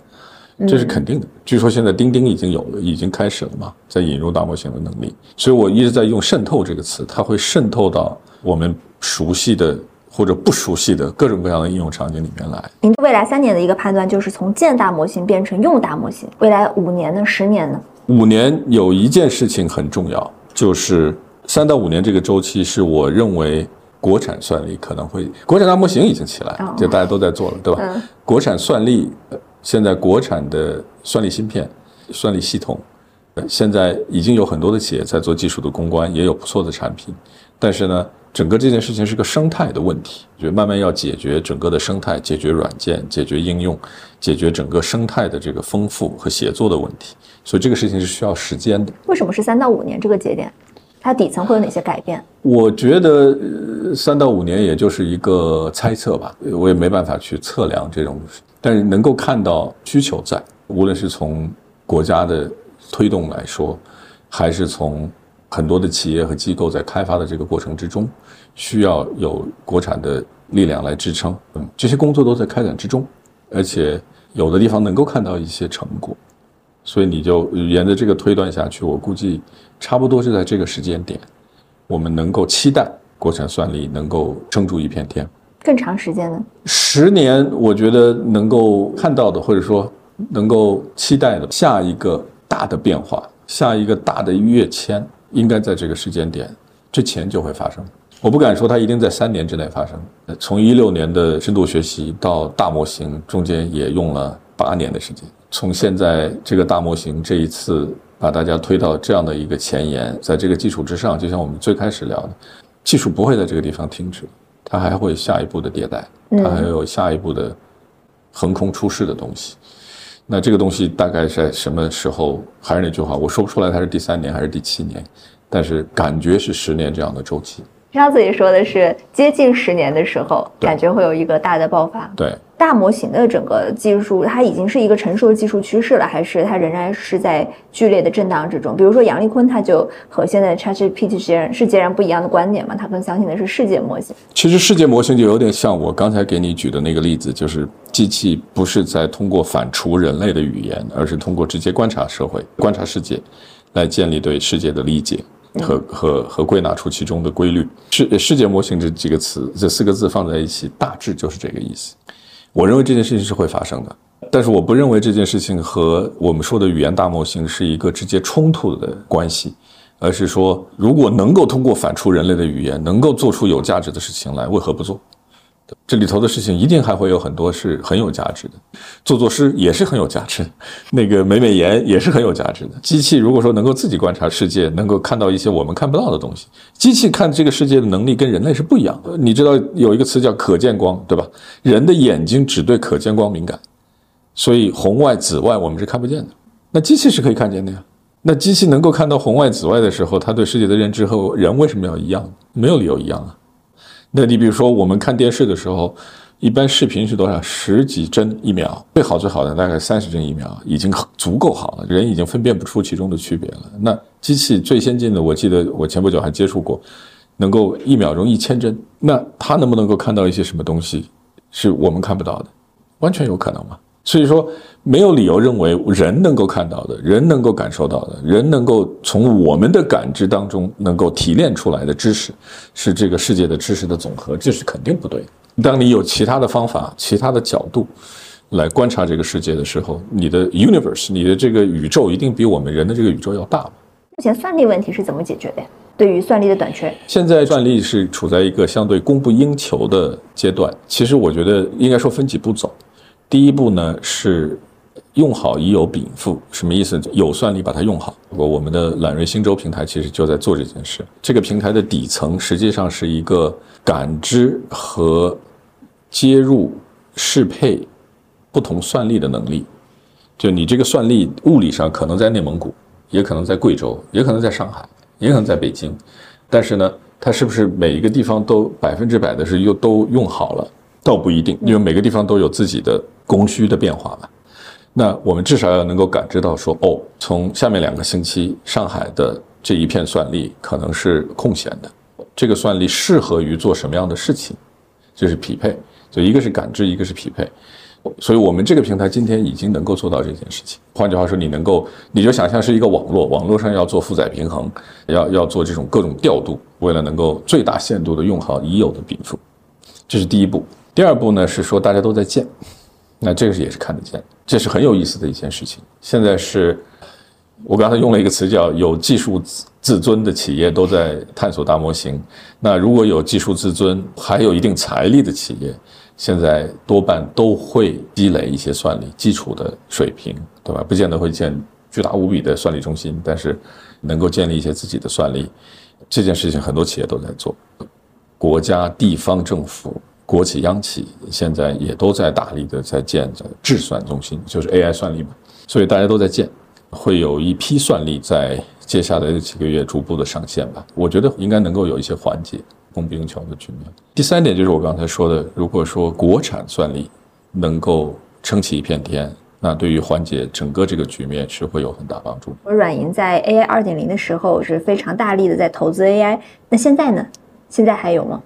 A: 这是肯定的。据说现在钉钉已经有了，已经开始了嘛，在引入大模型的能力。所以我一直在用“渗透”这个词，它会渗透到我们熟悉的或者不熟悉的各种各样的应用场景里面来。
B: 您未来三年的一个判断就是从建大模型变成用大模型。未来五年呢？十年呢？
A: 五年有一件事情很重要，就是三到五年这个周期是我认为国产算力可能会国产大模型已经起来，就大家都在做了，对吧？国产算力。现在国产的算力芯片、算力系统，现在已经有很多的企业在做技术的攻关，也有不错的产品。但是呢，整个这件事情是个生态的问题，就慢慢要解决整个的生态，解决软件，解决应用，解决整个生态的这个丰富和协作的问题。所以这个事情是需要时间的。
B: 为什么是三到五年这个节点？它底层会有哪些改变？
A: 我觉得三到五年，也就是一个猜测吧，我也没办法去测量这种，但是能够看到需求在，无论是从国家的推动来说，还是从很多的企业和机构在开发的这个过程之中，需要有国产的力量来支撑，嗯，这些工作都在开展之中，而且有的地方能够看到一些成果，所以你就沿着这个推断下去，我估计差不多是在这个时间点。我们能够期待国产算力能够撑住一片天，
B: 更长时间呢？
A: 十年，我觉得能够看到的，或者说能够期待的下一个大的变化，下一个大的跃迁，应该在这个时间点之前就会发生。我不敢说它一定在三年之内发生。从一六年的深度学习到大模型，中间也用了八年的时间。从现在这个大模型这一次。把大家推到这样的一个前沿，在这个基础之上，就像我们最开始聊的，技术不会在这个地方停止，它还会下一步的迭代，它还有下一步的横空出世的东西。那这个东西大概在什么时候？还是那句话，我说不出来它是第三年还是第七年，但是感觉是十年这样的周期。
B: 上次你说的是接近十年的时候，感觉会有一个大的爆发。
A: 对。
B: 大模型的整个技术，它已经是一个成熟的技术趋势了，还是它仍然是在剧烈的震荡之中？比如说杨立坤，他就和现在的 ChatGPT 截然是截然不一样的观点嘛？他更相信的是世界模型。
A: 其实世界模型就有点像我刚才给你举的那个例子，就是机器不是在通过反刍人类的语言，而是通过直接观察社会、观察世界，来建立对世界的理解和和和归纳出其中的规律。世世界模型这几个词，这四个字放在一起，大致就是这个意思。我认为这件事情是会发生的，但是我不认为这件事情和我们说的语言大模型是一个直接冲突的关系，而是说，如果能够通过反刍人类的语言，能够做出有价值的事情来，为何不做？这里头的事情一定还会有很多是很有价值的，做做诗也是很有价值，那个美美颜也是很有价值的。机器如果说能够自己观察世界，能够看到一些我们看不到的东西，机器看这个世界的能力跟人类是不一样的。你知道有一个词叫可见光，对吧？人的眼睛只对可见光敏感，所以红外、紫外我们是看不见的。那机器是可以看见的呀。那机器能够看到红外、紫外的时候，它对世界的认知和人为什么要一样？没有理由一样啊。那你比如说，我们看电视的时候，一般视频是多少？十几帧一秒，最好最好的大概三十帧一秒，已经足够好了，人已经分辨不出其中的区别了。那机器最先进的，我记得我前不久还接触过，能够一秒钟一千帧，那它能不能够看到一些什么东西，是我们看不到的？完全有可能嘛？所以说，没有理由认为人能够看到的，人能够感受到的，人能够从我们的感知当中能够提炼出来的知识，是这个世界的知识的总和，这是肯定不对。当你有其他的方法、其他的角度来观察这个世界的时候，你的 universe，你的这个宇宙一定比我们人的这个宇宙要大。
B: 目前算力问题是怎么解决的？对于算力的短缺，
A: 现在算力是处在一个相对供不应求的阶段。其实我觉得应该说分几步走。第一步呢是用好已有禀赋，什么意思？有算力把它用好。我我们的揽瑞星舟平台其实就在做这件事。这个平台的底层实际上是一个感知和接入适配不同算力的能力。就你这个算力，物理上可能在内蒙古，也可能在贵州，也可能在上海，也可能在北京。但是呢，它是不是每一个地方都百分之百的是又都用好了？倒不一定，因为每个地方都有自己的。供需的变化吧，那我们至少要能够感知到说，哦，从下面两个星期，上海的这一片算力可能是空闲的，这个算力适合于做什么样的事情，就是匹配，就一个是感知，一个是匹配，所以我们这个平台今天已经能够做到这件事情。换句话说，你能够，你就想象是一个网络，网络上要做负载平衡，要要做这种各种调度，为了能够最大限度的用好已有的禀赋，这是第一步。第二步呢是说大家都在建。那这个也是看得见，这是很有意思的一件事情。现在是，我刚才用了一个词叫“有技术自尊的企业都在探索大模型”。那如果有技术自尊，还有一定财力的企业，现在多半都会积累一些算力基础的水平，对吧？不见得会建巨大无比的算力中心，但是能够建立一些自己的算力，这件事情很多企业都在做，国家、地方政府。国企、央企现在也都在大力的在建着智算中心，就是 AI 算力嘛，所以大家都在建，会有一批算力在接下来的几个月逐步的上线吧。我觉得应该能够有一些缓解。供不应求的局面。第三点就是我刚才说的，如果说国产算力能够撑起一片天，那对于缓解整个这个局面是会有很大帮助。
B: 我软银在 AI 二点零的时候是非常大力的在投资 AI，那现在呢？现在还有吗？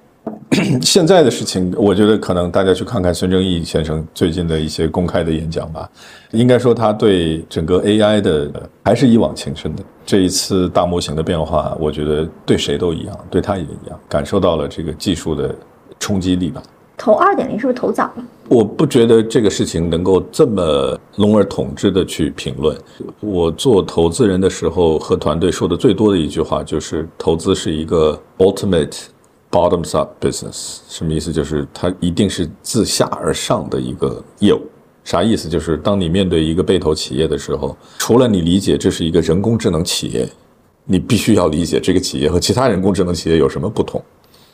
A: 现在的事情，我觉得可能大家去看看孙正义先生最近的一些公开的演讲吧。应该说，他对整个 AI 的还是一往情深的。这一次大模型的变化，我觉得对谁都一样，对他也一样，感受到了这个技术的冲击力吧。
B: 投二点零是不是投早了？
A: 我不觉得这个事情能够这么笼而统之的去评论。我做投资人的时候和团队说的最多的一句话就是：投资是一个 ultimate。Bottoms up business 什么意思？就是它一定是自下而上的一个业务。啥意思？就是当你面对一个被投企业的时候，除了你理解这是一个人工智能企业，你必须要理解这个企业和其他人工智能企业有什么不同。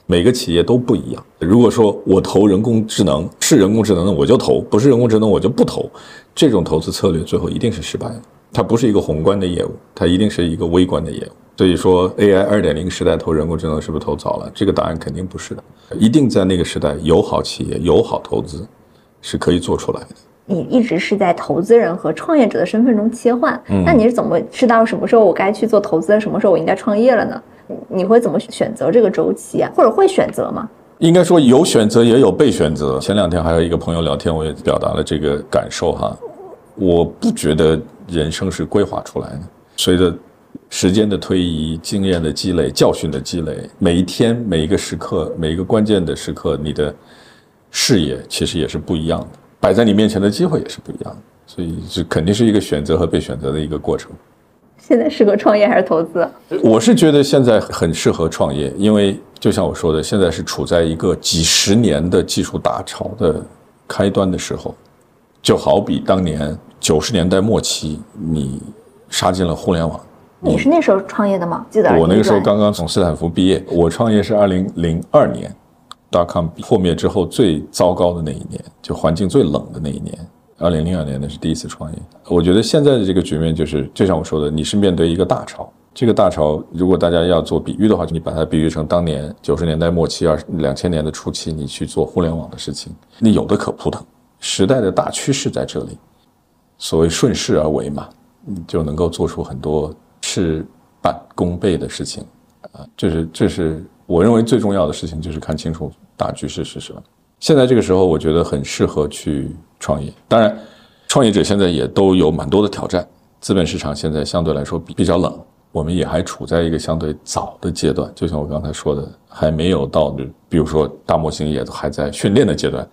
A: 每个企业都不一样。如果说我投人工智能是人工智能的我就投，不是人工智能我就不投，这种投资策略最后一定是失败的。它不是一个宏观的业务，它一定是一个微观的业务。所以说，AI 二点零时代投人工智能是不是投早了？这个答案肯定不是的。一定在那个时代，有好企业、有好投资，是可以做出来的。
B: 你一直是在投资人和创业者的身份中切换，那你是怎么知道什么时候我该去做投资，什么时候我应该创业了呢？你会怎么选择这个周期啊？或者会选择吗？
A: 应该说有选择，也有被选择。前两天还有一个朋友聊天，我也表达了这个感受哈。我不觉得人生是规划出来的，随着。时间的推移，经验的积累，教训的积累，每一天每一个时刻，每一个关键的时刻，你的视野其实也是不一样的，摆在你面前的机会也是不一样的，所以这肯定是一个选择和被选择的一个过程。
B: 现在适合创业还是投资？
A: 我是觉得现在很适合创业，因为就像我说的，现在是处在一个几十年的技术大潮的开端的时候，就好比当年九十年代末期，你杀进了互联网。
B: 你是那时候创业的吗？记得
A: 我那个时候刚刚从斯坦福毕业，我创业是二零零二年，dot com 破灭之后最糟糕的那一年，就环境最冷的那一年。二零零二年那是第一次创业。我觉得现在的这个局面就是，就像我说的，你是面对一个大潮。这个大潮，如果大家要做比喻的话，就你把它比喻成当年九十年代末期、二两千年的初期，你去做互联网的事情，你有的可扑腾。时代的大趋势在这里，所谓顺势而为嘛，就能够做出很多。事半功倍的事情，啊，这是这是我认为最重要的事情，就是看清楚大局势是什么。现在这个时候，我觉得很适合去创业。当然，创业者现在也都有蛮多的挑战。资本市场现在相对来说比较冷，我们也还处在一个相对早的阶段。就像我刚才说的，还没有到，比如说大模型也还在训练的阶段，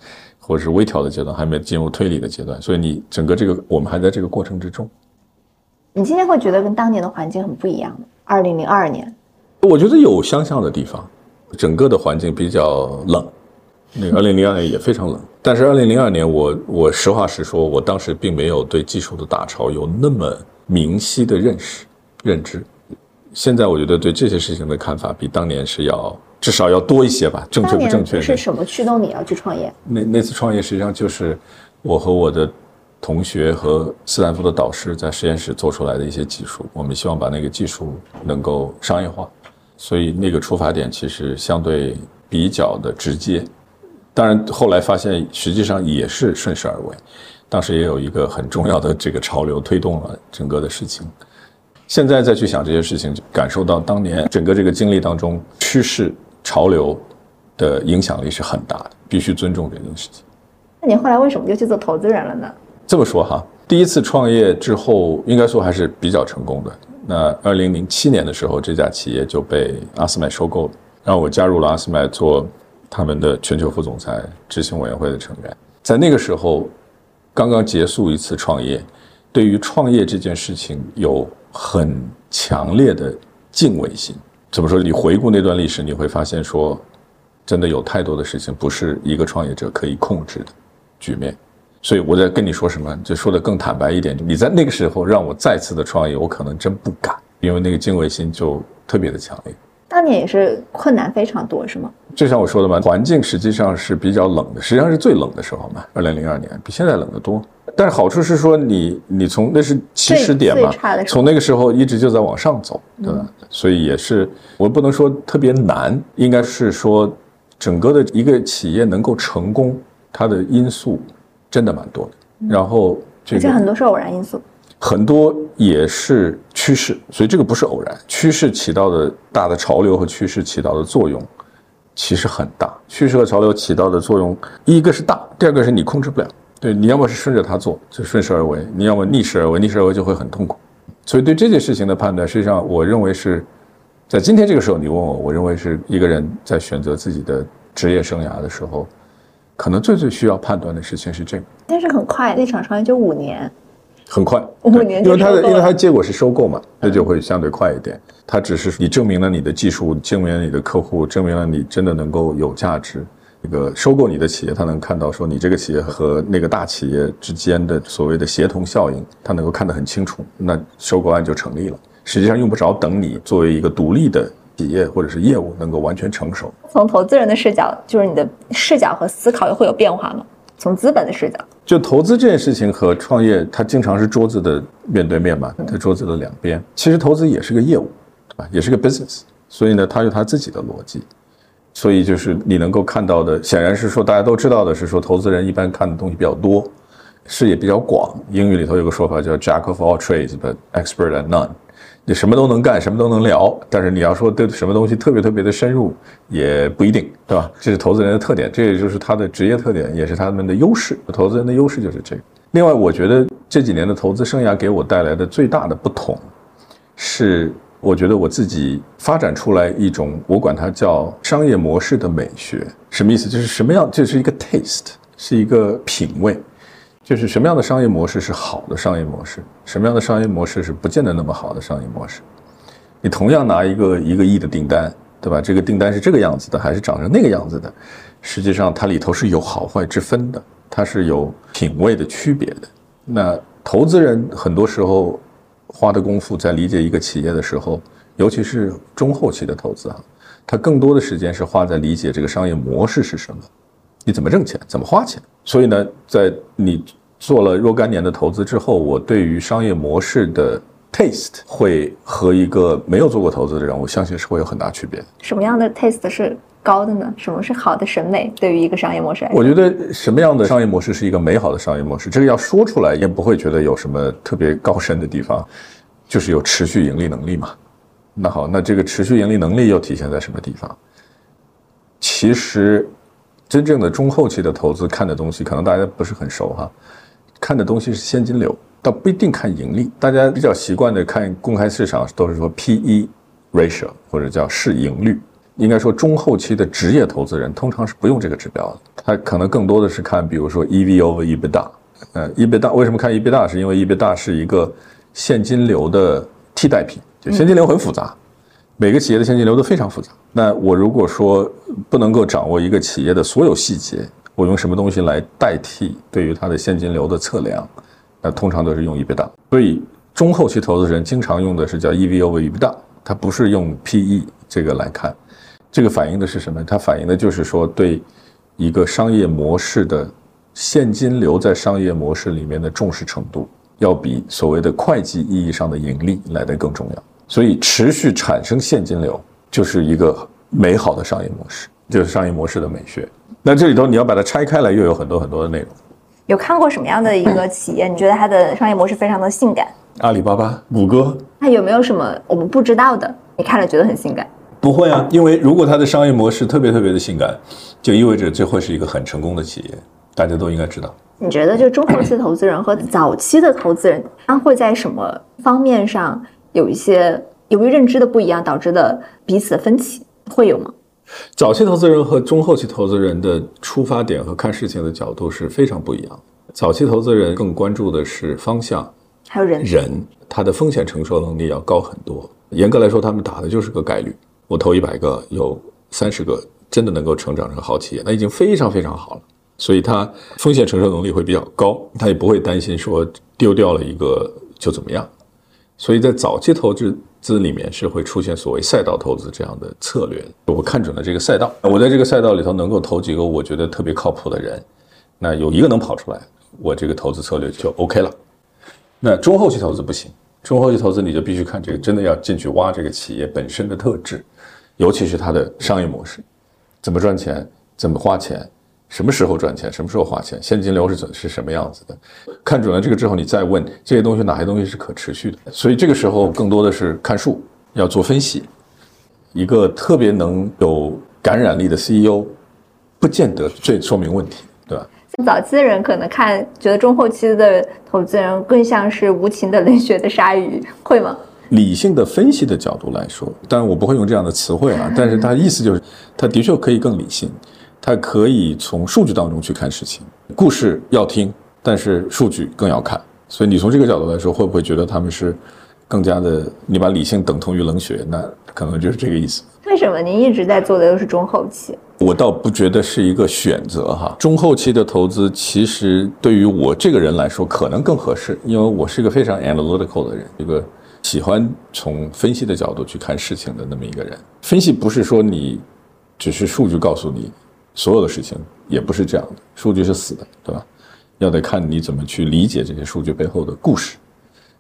A: 或者是微调的阶段，还没进入推理的阶段。所以你整个这个，我们还在这个过程之中。
B: 你今天会觉得跟当年的环境很不一样吗？二零零二年，
A: 我觉得有相像的地方，整个的环境比较冷。那个二零零二年也非常冷，但是二零零二年，我我实话实说，我当时并没有对技术的大潮有那么明晰的认识认知。现在我觉得对这些事情的看法比当年是要至少要多一些吧。正确不正确？
B: 是什么驱动你要去创业？
A: 那那次创业实际上就是我和我的。同学和斯坦福的导师在实验室做出来的一些技术，我们希望把那个技术能够商业化，所以那个出发点其实相对比较的直接。当然后来发现实际上也是顺势而为，当时也有一个很重要的这个潮流推动了整个的事情。现在再去想这些事情，就感受到当年整个这个经历当中趋势潮流的影响力是很大的，必须尊重这件事情。
B: 那你后来为什么就去做投资人了呢？
A: 这么说哈，第一次创业之后，应该说还是比较成功的。那二零零七年的时候，这家企业就被阿斯麦收购了，然后我加入了阿斯麦做他们的全球副总裁、执行委员会的成员。在那个时候，刚刚结束一次创业，对于创业这件事情有很强烈的敬畏心。怎么说？你回顾那段历史，你会发现说，真的有太多的事情不是一个创业者可以控制的局面。所以我在跟你说什么，就说的更坦白一点。你在那个时候让我再次的创业，我可能真不敢，因为那个敬畏心就特别的强烈。
B: 当年也是困难非常多，是吗？
A: 就像我说的嘛，环境实际上是比较冷的，实际上是最冷的时候嘛。二零零二年比现在冷得多，但是好处是说你你从那是起始点嘛，从那个时候一直就在往上走，对吧？所以也是我不能说特别难，应该是说整个的一个企业能够成功，它的因素真的蛮多的。然后
B: 而且很多是偶然因素。
A: 很多也是趋势，所以这个不是偶然。趋势起到的大的潮流和趋势起到的作用，其实很大。趋势和潮流起到的作用，一个是大，第二个是你控制不了。对，你要么是顺着它做，就顺势而为；你要么逆势而为，逆势而为就会很痛苦。所以对这件事情的判断，实际上我认为是在今天这个时候，你问我，我认为是一个人在选择自己的职业生涯的时候，可能最最需要判断的事情是这个。
B: 但是很快，那场创业就五年。
A: 很快，
B: 五年，
A: 因为它的，因为它结果是收购嘛，那就会相对快一点。它只是你证明了你的技术，证明了你的客户，证明了你真的能够有价值。那个收购你的企业，他能看到说你这个企业和那个大企业之间的所谓的协同效应，他能够看得很清楚，那收购案就成立了。实际上用不着等你作为一个独立的企业或者是业务能够完全成熟。
B: 从投资人的视角，就是你的视角和思考又会有变化吗？从资本的视角，
A: 就投资这件事情和创业，它经常是桌子的面对面嘛，在桌子的两边。其实投资也是个业务，对吧？也是个 business，所以呢，它有它自己的逻辑。所以就是你能够看到的，显然是说大家都知道的是说，投资人一般看的东西比较多，视野比较广。英语里头有个说法叫 Jack of all trades, but expert at none。你什么都能干，什么都能聊，但是你要说对什么东西特别特别的深入，也不一定，对吧？这是投资人的特点，这也就是他的职业特点，也是他们的优势。投资人的优势就是这个。另外，我觉得这几年的投资生涯给我带来的最大的不同，是我觉得我自己发展出来一种，我管它叫商业模式的美学。什么意思？就是什么样，就是一个 taste，是一个品味。就是什么样的商业模式是好的商业模式，什么样的商业模式是不见得那么好的商业模式。你同样拿一个一个亿的订单，对吧？这个订单是这个样子的，还是长成那个样子的？实际上它里头是有好坏之分的，它是有品位的区别的。那投资人很多时候花的功夫在理解一个企业的时候，尤其是中后期的投资啊，他更多的时间是花在理解这个商业模式是什么。你怎么挣钱？怎么花钱？所以呢，在你做了若干年的投资之后，我对于商业模式的 taste 会和一个没有做过投资的人，我相信是会有很大区别的。
B: 什么样的 taste 是高的呢？什么是好的审美？对于一个商业模式来说，
A: 我觉得什么样的商业模式是一个美好的商业模式？这个要说出来，也不会觉得有什么特别高深的地方，就是有持续盈利能力嘛。那好，那这个持续盈利能力又体现在什么地方？其实。真正的中后期的投资看的东西，可能大家不是很熟哈。看的东西是现金流，倒不一定看盈利。大家比较习惯的看公开市场都是说 P/E ratio 或者叫市盈率。应该说中后期的职业投资人通常是不用这个指标的，他可能更多的是看，比如说 EV over E B I T D。呃，EBITDA 为什么看 EBITDA？是因为 EBITDA 是一个现金流的替代品，就现金流很复杂。每个企业的现金流都非常复杂。那我如果说不能够掌握一个企业的所有细节，我用什么东西来代替对于它的现金流的测量？那通常都是用 EBITDA。所以中后期投资人经常用的是叫 EV over EBITDA，它不是用 PE 这个来看。这个反映的是什么？它反映的就是说对一个商业模式的现金流在商业模式里面的重视程度，要比所谓的会计意义上的盈利来得更重要。所以，持续产生现金流就是一个美好的商业模式，就是商业模式的美学。那这里头你要把它拆开来，又有很多很多的内容。
B: 有看过什么样的一个企业？你觉得它的商业模式非常的性感？
A: 阿里巴巴、谷歌。
B: 那有没有什么我们不知道的？你看了觉得很性感？
A: 不会啊，因为如果它的商业模式特别特别的性感，就意味着这会是一个很成功的企业，大家都应该知道。
B: 你觉得，就中后期投资人和早期的投资人，他会在什么方面上？有一些由于认知的不一样导致的彼此的分歧会有吗？
A: 早期投资人和中后期投资人的出发点和看事情的角度是非常不一样的。早期投资人更关注的是方向，
B: 还有人，
A: 人他的风险承受能力要高很多。严格来说，他们打的就是个概率。我投一百个，有三十个真的能够成长成好企业，那已经非常非常好了。所以他风险承受能力会比较高，他也不会担心说丢掉了一个就怎么样。所以在早期投资资里面是会出现所谓赛道投资这样的策略。我看准了这个赛道，我在这个赛道里头能够投几个我觉得特别靠谱的人，那有一个能跑出来，我这个投资策略就 OK 了。那中后期投资不行，中后期投资你就必须看这个，真的要进去挖这个企业本身的特质，尤其是它的商业模式，怎么赚钱，怎么花钱。什么时候赚钱，什么时候花钱，现金流是怎是什么样子的？看准了这个之后，你再问这些东西哪些东西是可持续的。所以这个时候更多的是看数，要做分析。一个特别能有感染力的 CEO，不见得最说明问题，对吧？
B: 早期的人可能看觉得中后期的投资人更像是无情的冷血的鲨鱼，会吗？
A: 理性的分析的角度来说，当然我不会用这样的词汇啊，但是它意思就是，它的确可以更理性。它可以从数据当中去看事情，故事要听，但是数据更要看。所以你从这个角度来说，会不会觉得他们是更加的？你把理性等同于冷血，那可能就是这个意思。
B: 为什么您一直在做的都是中后期？
A: 我倒不觉得是一个选择哈。中后期的投资其实对于我这个人来说可能更合适，因为我是一个非常 analytical 的人，一个喜欢从分析的角度去看事情的那么一个人。分析不是说你只是数据告诉你。所有的事情也不是这样的，数据是死的，对吧？要得看你怎么去理解这些数据背后的故事，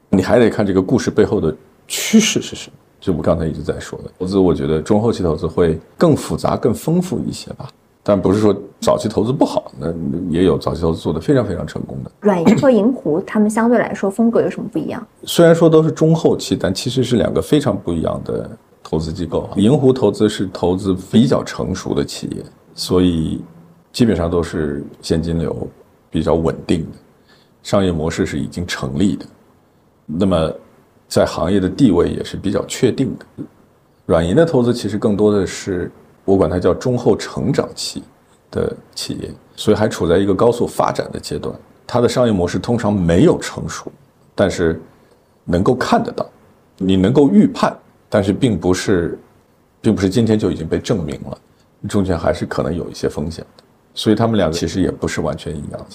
A: 你还得看这个故事背后的趋势是什么。就我刚才一直在说的，投资我觉得中后期投资会更复杂、更丰富一些吧。但不是说早期投资不好，那也有早期投资做得非常非常成功的。
B: 软银和银湖，他们相对来说风格有什么不一样？
A: 虽然说都是中后期，但其实是两个非常不一样的投资机构。银湖投资是投资比较成熟的企业。所以，基本上都是现金流比较稳定的，商业模式是已经成立的，那么在行业的地位也是比较确定的。软银的投资其实更多的是我管它叫中后成长期的企业，所以还处在一个高速发展的阶段。它的商业模式通常没有成熟，但是能够看得到，你能够预判，但是并不是，并不是今天就已经被证明了。中间还是可能有一些风险的，所以他们两个其实也不是完全一样的。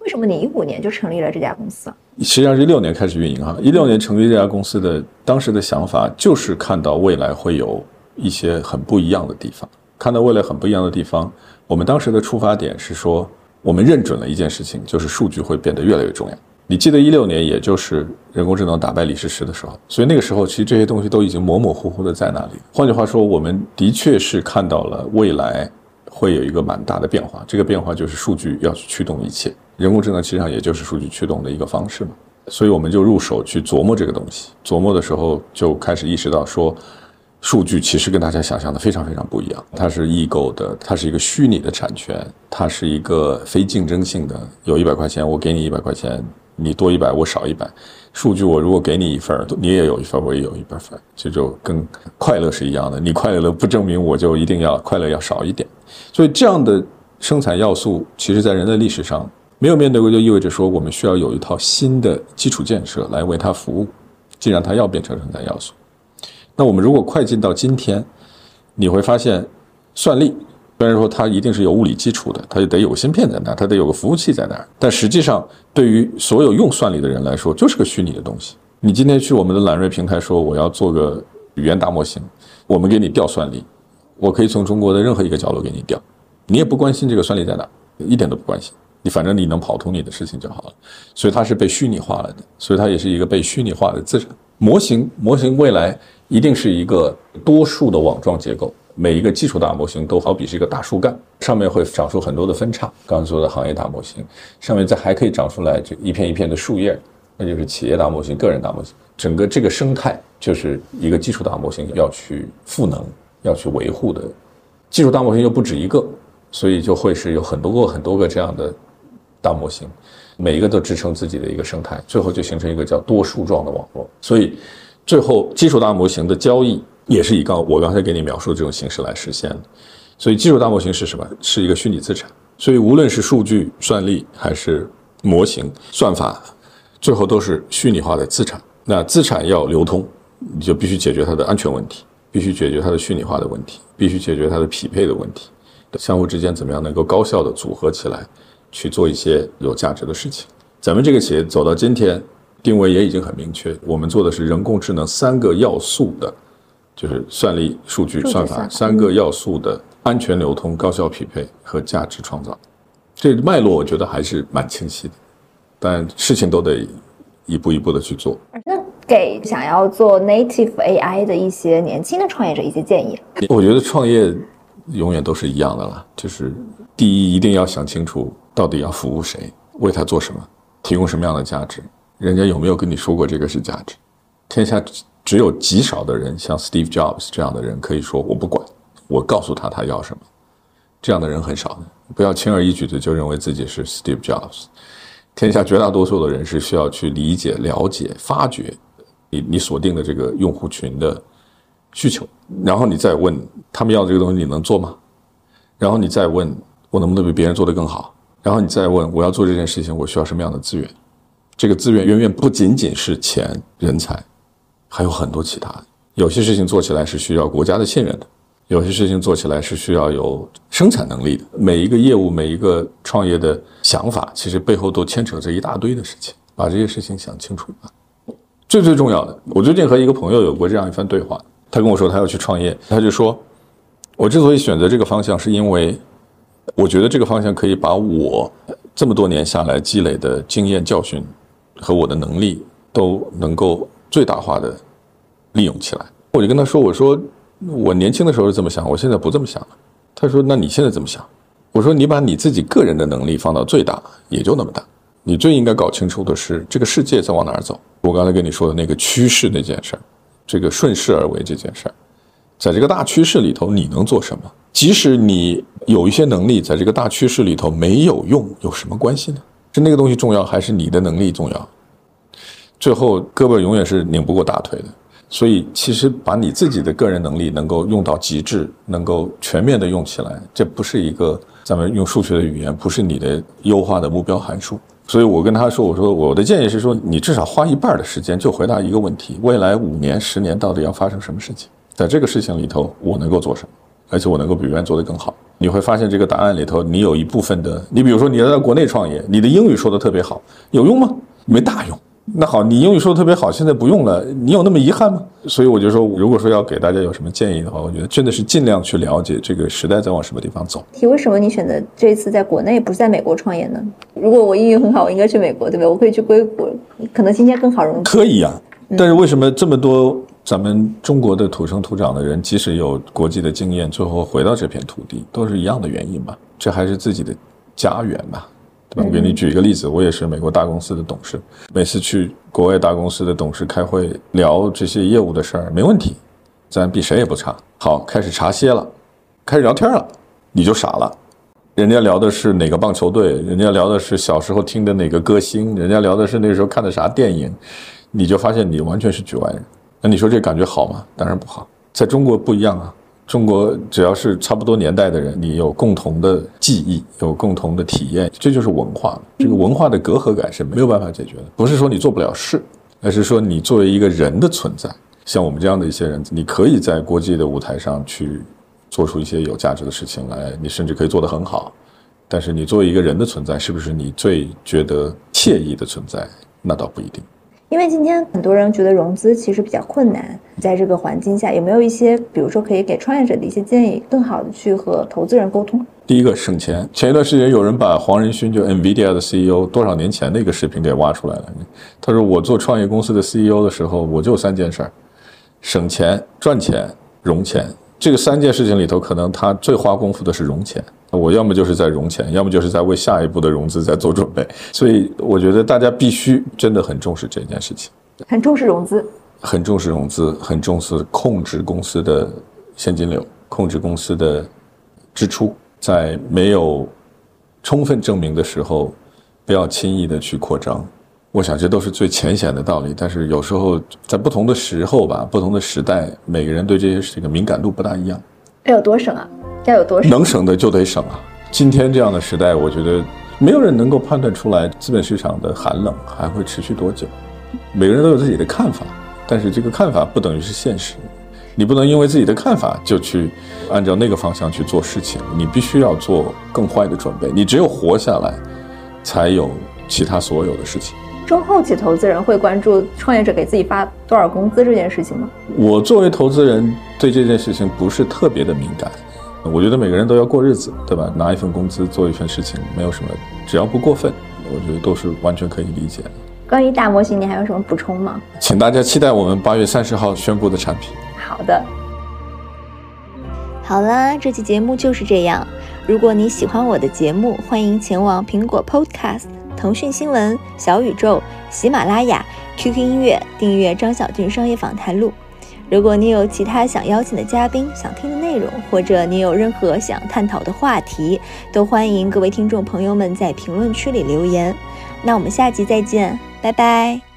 B: 为什么你一五年就成立了这家公司？
A: 实际上是一六年开始运营哈，一六年成立这家公司的当时的想法就是看到未来会有一些很不一样的地方，看到未来很不一样的地方。我们当时的出发点是说，我们认准了一件事情，就是数据会变得越来越重要。你记得一六年，也就是人工智能打败李世石的时候，所以那个时候其实这些东西都已经模模糊糊的在那里。换句话说，我们的确是看到了未来会有一个蛮大的变化，这个变化就是数据要去驱动一切，人工智能实际上也就是数据驱动的一个方式嘛。所以我们就入手去琢磨这个东西，琢磨的时候就开始意识到说。数据其实跟大家想象的非常非常不一样，它是异构的，它是一个虚拟的产权，它是一个非竞争性的。有一百块钱，我给你一百块钱，你多一百，我少一百。数据我如果给你一份，你也有一份，我也有一份，这就跟快乐是一样的。你快乐了，不证明我就一定要快乐要少一点。所以这样的生产要素，其实在人类历史上没有面对过，就意味着说我们需要有一套新的基础建设来为它服务。既然它要变成生产要素。那我们如果快进到今天，你会发现，算力虽然说它一定是有物理基础的，它就得有芯片在那儿，它得有个服务器在那儿，但实际上对于所有用算力的人来说，就是个虚拟的东西。你今天去我们的揽锐平台说我要做个语言大模型，我们给你调算力，我可以从中国的任何一个角落给你调，你也不关心这个算力在哪，一点都不关心，你反正你能跑通你的事情就好了。所以它是被虚拟化了的，所以它也是一个被虚拟化的资产模型。模型未来。一定是一个多数的网状结构，每一个基础大模型都好比是一个大树干，上面会长出很多的分叉。刚才说的行业大模型，上面再还可以长出来这一片一片的树叶，那就是企业大模型、个人大模型。整个这个生态就是一个基础大模型要去赋能、要去维护的。基础大模型又不止一个，所以就会是有很多个、很多个这样的大模型，每一个都支撑自己的一个生态，最后就形成一个叫多树状的网络。所以。最后，基础大模型的交易也是以刚我刚才给你描述的这种形式来实现的。所以，基础大模型是什么？是一个虚拟资产。所以，无论是数据算力还是模型算法，最后都是虚拟化的资产。那资产要流通，你就必须解决它的安全问题，必须解决它的虚拟化的问题，必须解决它的匹配的问题，相互之间怎么样能够高效的组合起来，去做一些有价值的事情。咱们这个企业走到今天。定位也已经很明确，我们做的是人工智能三个要素的，就是算力、数据、算法三个要素的安全流通、高效匹配和价值创造。这脉络我觉得还是蛮清晰的，但事情都得一步一步的去做。
B: 那给想要做 native AI 的一些年轻的创业者一些建议？
A: 我觉得创业永远都是一样的了，就是第一一定要想清楚到底要服务谁，为他做什么，提供什么样的价值。人家有没有跟你说过这个是价值？天下只有极少的人，像 Steve Jobs 这样的人，可以说我不管，我告诉他他要什么。这样的人很少的，不要轻而易举的就认为自己是 Steve Jobs。天下绝大多数的人是需要去理解、了解、发掘你你锁定的这个用户群的需求，然后你再问他们要这个东西你能做吗？然后你再问我能不能比别人做得更好？然后你再问我要做这件事情我需要什么样的资源？这个资源远远不仅仅是钱、人才，还有很多其他。有些事情做起来是需要国家的信任的，有些事情做起来是需要有生产能力的。每一个业务、每一个创业的想法，其实背后都牵扯着一大堆的事情。把这些事情想清楚吧。最最重要的，我最近和一个朋友有过这样一番对话，他跟我说他要去创业，他就说，我之所以选择这个方向，是因为我觉得这个方向可以把我这么多年下来积累的经验教训。和我的能力都能够最大化的利用起来，我就跟他说：“我说我年轻的时候是这么想，我现在不这么想了。”他说：“那你现在怎么想？”我说：“你把你自己个人的能力放到最大，也就那么大。你最应该搞清楚的是这个世界在往哪儿走。我刚才跟你说的那个趋势那件事儿，这个顺势而为这件事儿，在这个大趋势里头你能做什么？即使你有一些能力在这个大趋势里头没有用，有什么关系呢？”是那个东西重要，还是你的能力重要？最后，胳膊永远是拧不过大腿的。所以，其实把你自己的个人能力能够用到极致，能够全面的用起来，这不是一个咱们用数学的语言，不是你的优化的目标函数。所以我跟他说：“我说我的建议是说，你至少花一半的时间就回答一个问题：未来五年、十年到底要发生什么事情？在这个事情里头，我能够做什么？而且我能够比别人做得更好。”你会发现这个答案里头，你有一部分的，你比如说你要在国内创业，你的英语说的特别好，有用吗？没大用。那好，你英语说的特别好，现在不用了，你有那么遗憾吗？所以我就说，如果说要给大家有什么建议的话，我觉得真的是尽量去了解这个时代在往什么地方走。
B: 题为什么你选择这一次在国内，不是在美国创业呢？如果我英语很好，我应该去美国，对吧？我可以去硅谷，可能今天更好融
A: 资。可以呀，但是为什么这么多？咱们中国的土生土长的人，即使有国际的经验，最后回到这片土地，都是一样的原因吧？这还是自己的家园吧，对吧？我给你举一个例子，我也是美国大公司的董事，每次去国外大公司的董事开会聊这些业务的事儿，没问题，咱比谁也不差。好，开始茶歇了，开始聊天了，你就傻了。人家聊的是哪个棒球队，人家聊的是小时候听的哪个歌星，人家聊的是那时候看的啥电影，你就发现你完全是局外人。那你说这感觉好吗？当然不好。在中国不一样啊，中国只要是差不多年代的人，你有共同的记忆，有共同的体验，这就是文化。这个文化的隔阂感是没有办法解决的。不是说你做不了事，而是说你作为一个人的存在，像我们这样的一些人，你可以在国际的舞台上去做出一些有价值的事情来，你甚至可以做得很好。但是你作为一个人的存在，是不是你最觉得惬意的存在？那倒不一定。
B: 因为今天很多人觉得融资其实比较困难，在这个环境下，有没有一些，比如说可以给创业者的一些建议，更好的去和投资人沟通？
A: 第一个省钱。前一段时间有人把黄仁勋就 NVIDIA 的 CEO 多少年前的一个视频给挖出来了。他说我做创业公司的 CEO 的时候，我就三件事儿：省钱、赚钱、融钱。这个三件事情里头，可能他最花功夫的是融钱。我要么就是在融钱，要么就是在为下一步的融资在做准备。所以我觉得大家必须真的很重视这件事情，
B: 很重视融资，
A: 很重视融资，很重视控制公司的现金流，控制公司的支出，在没有充分证明的时候，不要轻易的去扩张。我想这都是最浅显的道理，但是有时候在不同的时候吧，不同的时代，每个人对这些事情的敏感度不大一样。
B: 要有多省啊？要有多省？
A: 能省的就得省啊！今天这样的时代，我觉得没有人能够判断出来资本市场的寒冷还会持续多久。每个人都有自己的看法，但是这个看法不等于是现实。你不能因为自己的看法就去按照那个方向去做事情，你必须要做更坏的准备。你只有活下来，才有其他所有的事情。
B: 中后期投资人会关注创业者给自己发多少工资这件事情吗？
A: 我作为投资人，对这件事情不是特别的敏感。我觉得每个人都要过日子，对吧？拿一份工资做一份事情，没有什么，只要不过分，我觉得都是完全可以理解。
B: 关于大模型，你还有什么补充吗？
A: 请大家期待我们八月三十号宣布的产品。
B: 好的。好啦，这期节目就是这样。如果你喜欢我的节目，欢迎前往苹果 Podcast、腾讯新闻、小宇宙、喜马拉雅、QQ 音乐订阅张小俊商业访谈录。如果你有其他想邀请的嘉宾、想听的内容，或者你有任何想探讨的话题，都欢迎各位听众朋友们在评论区里留言。那我们下集再见，拜拜。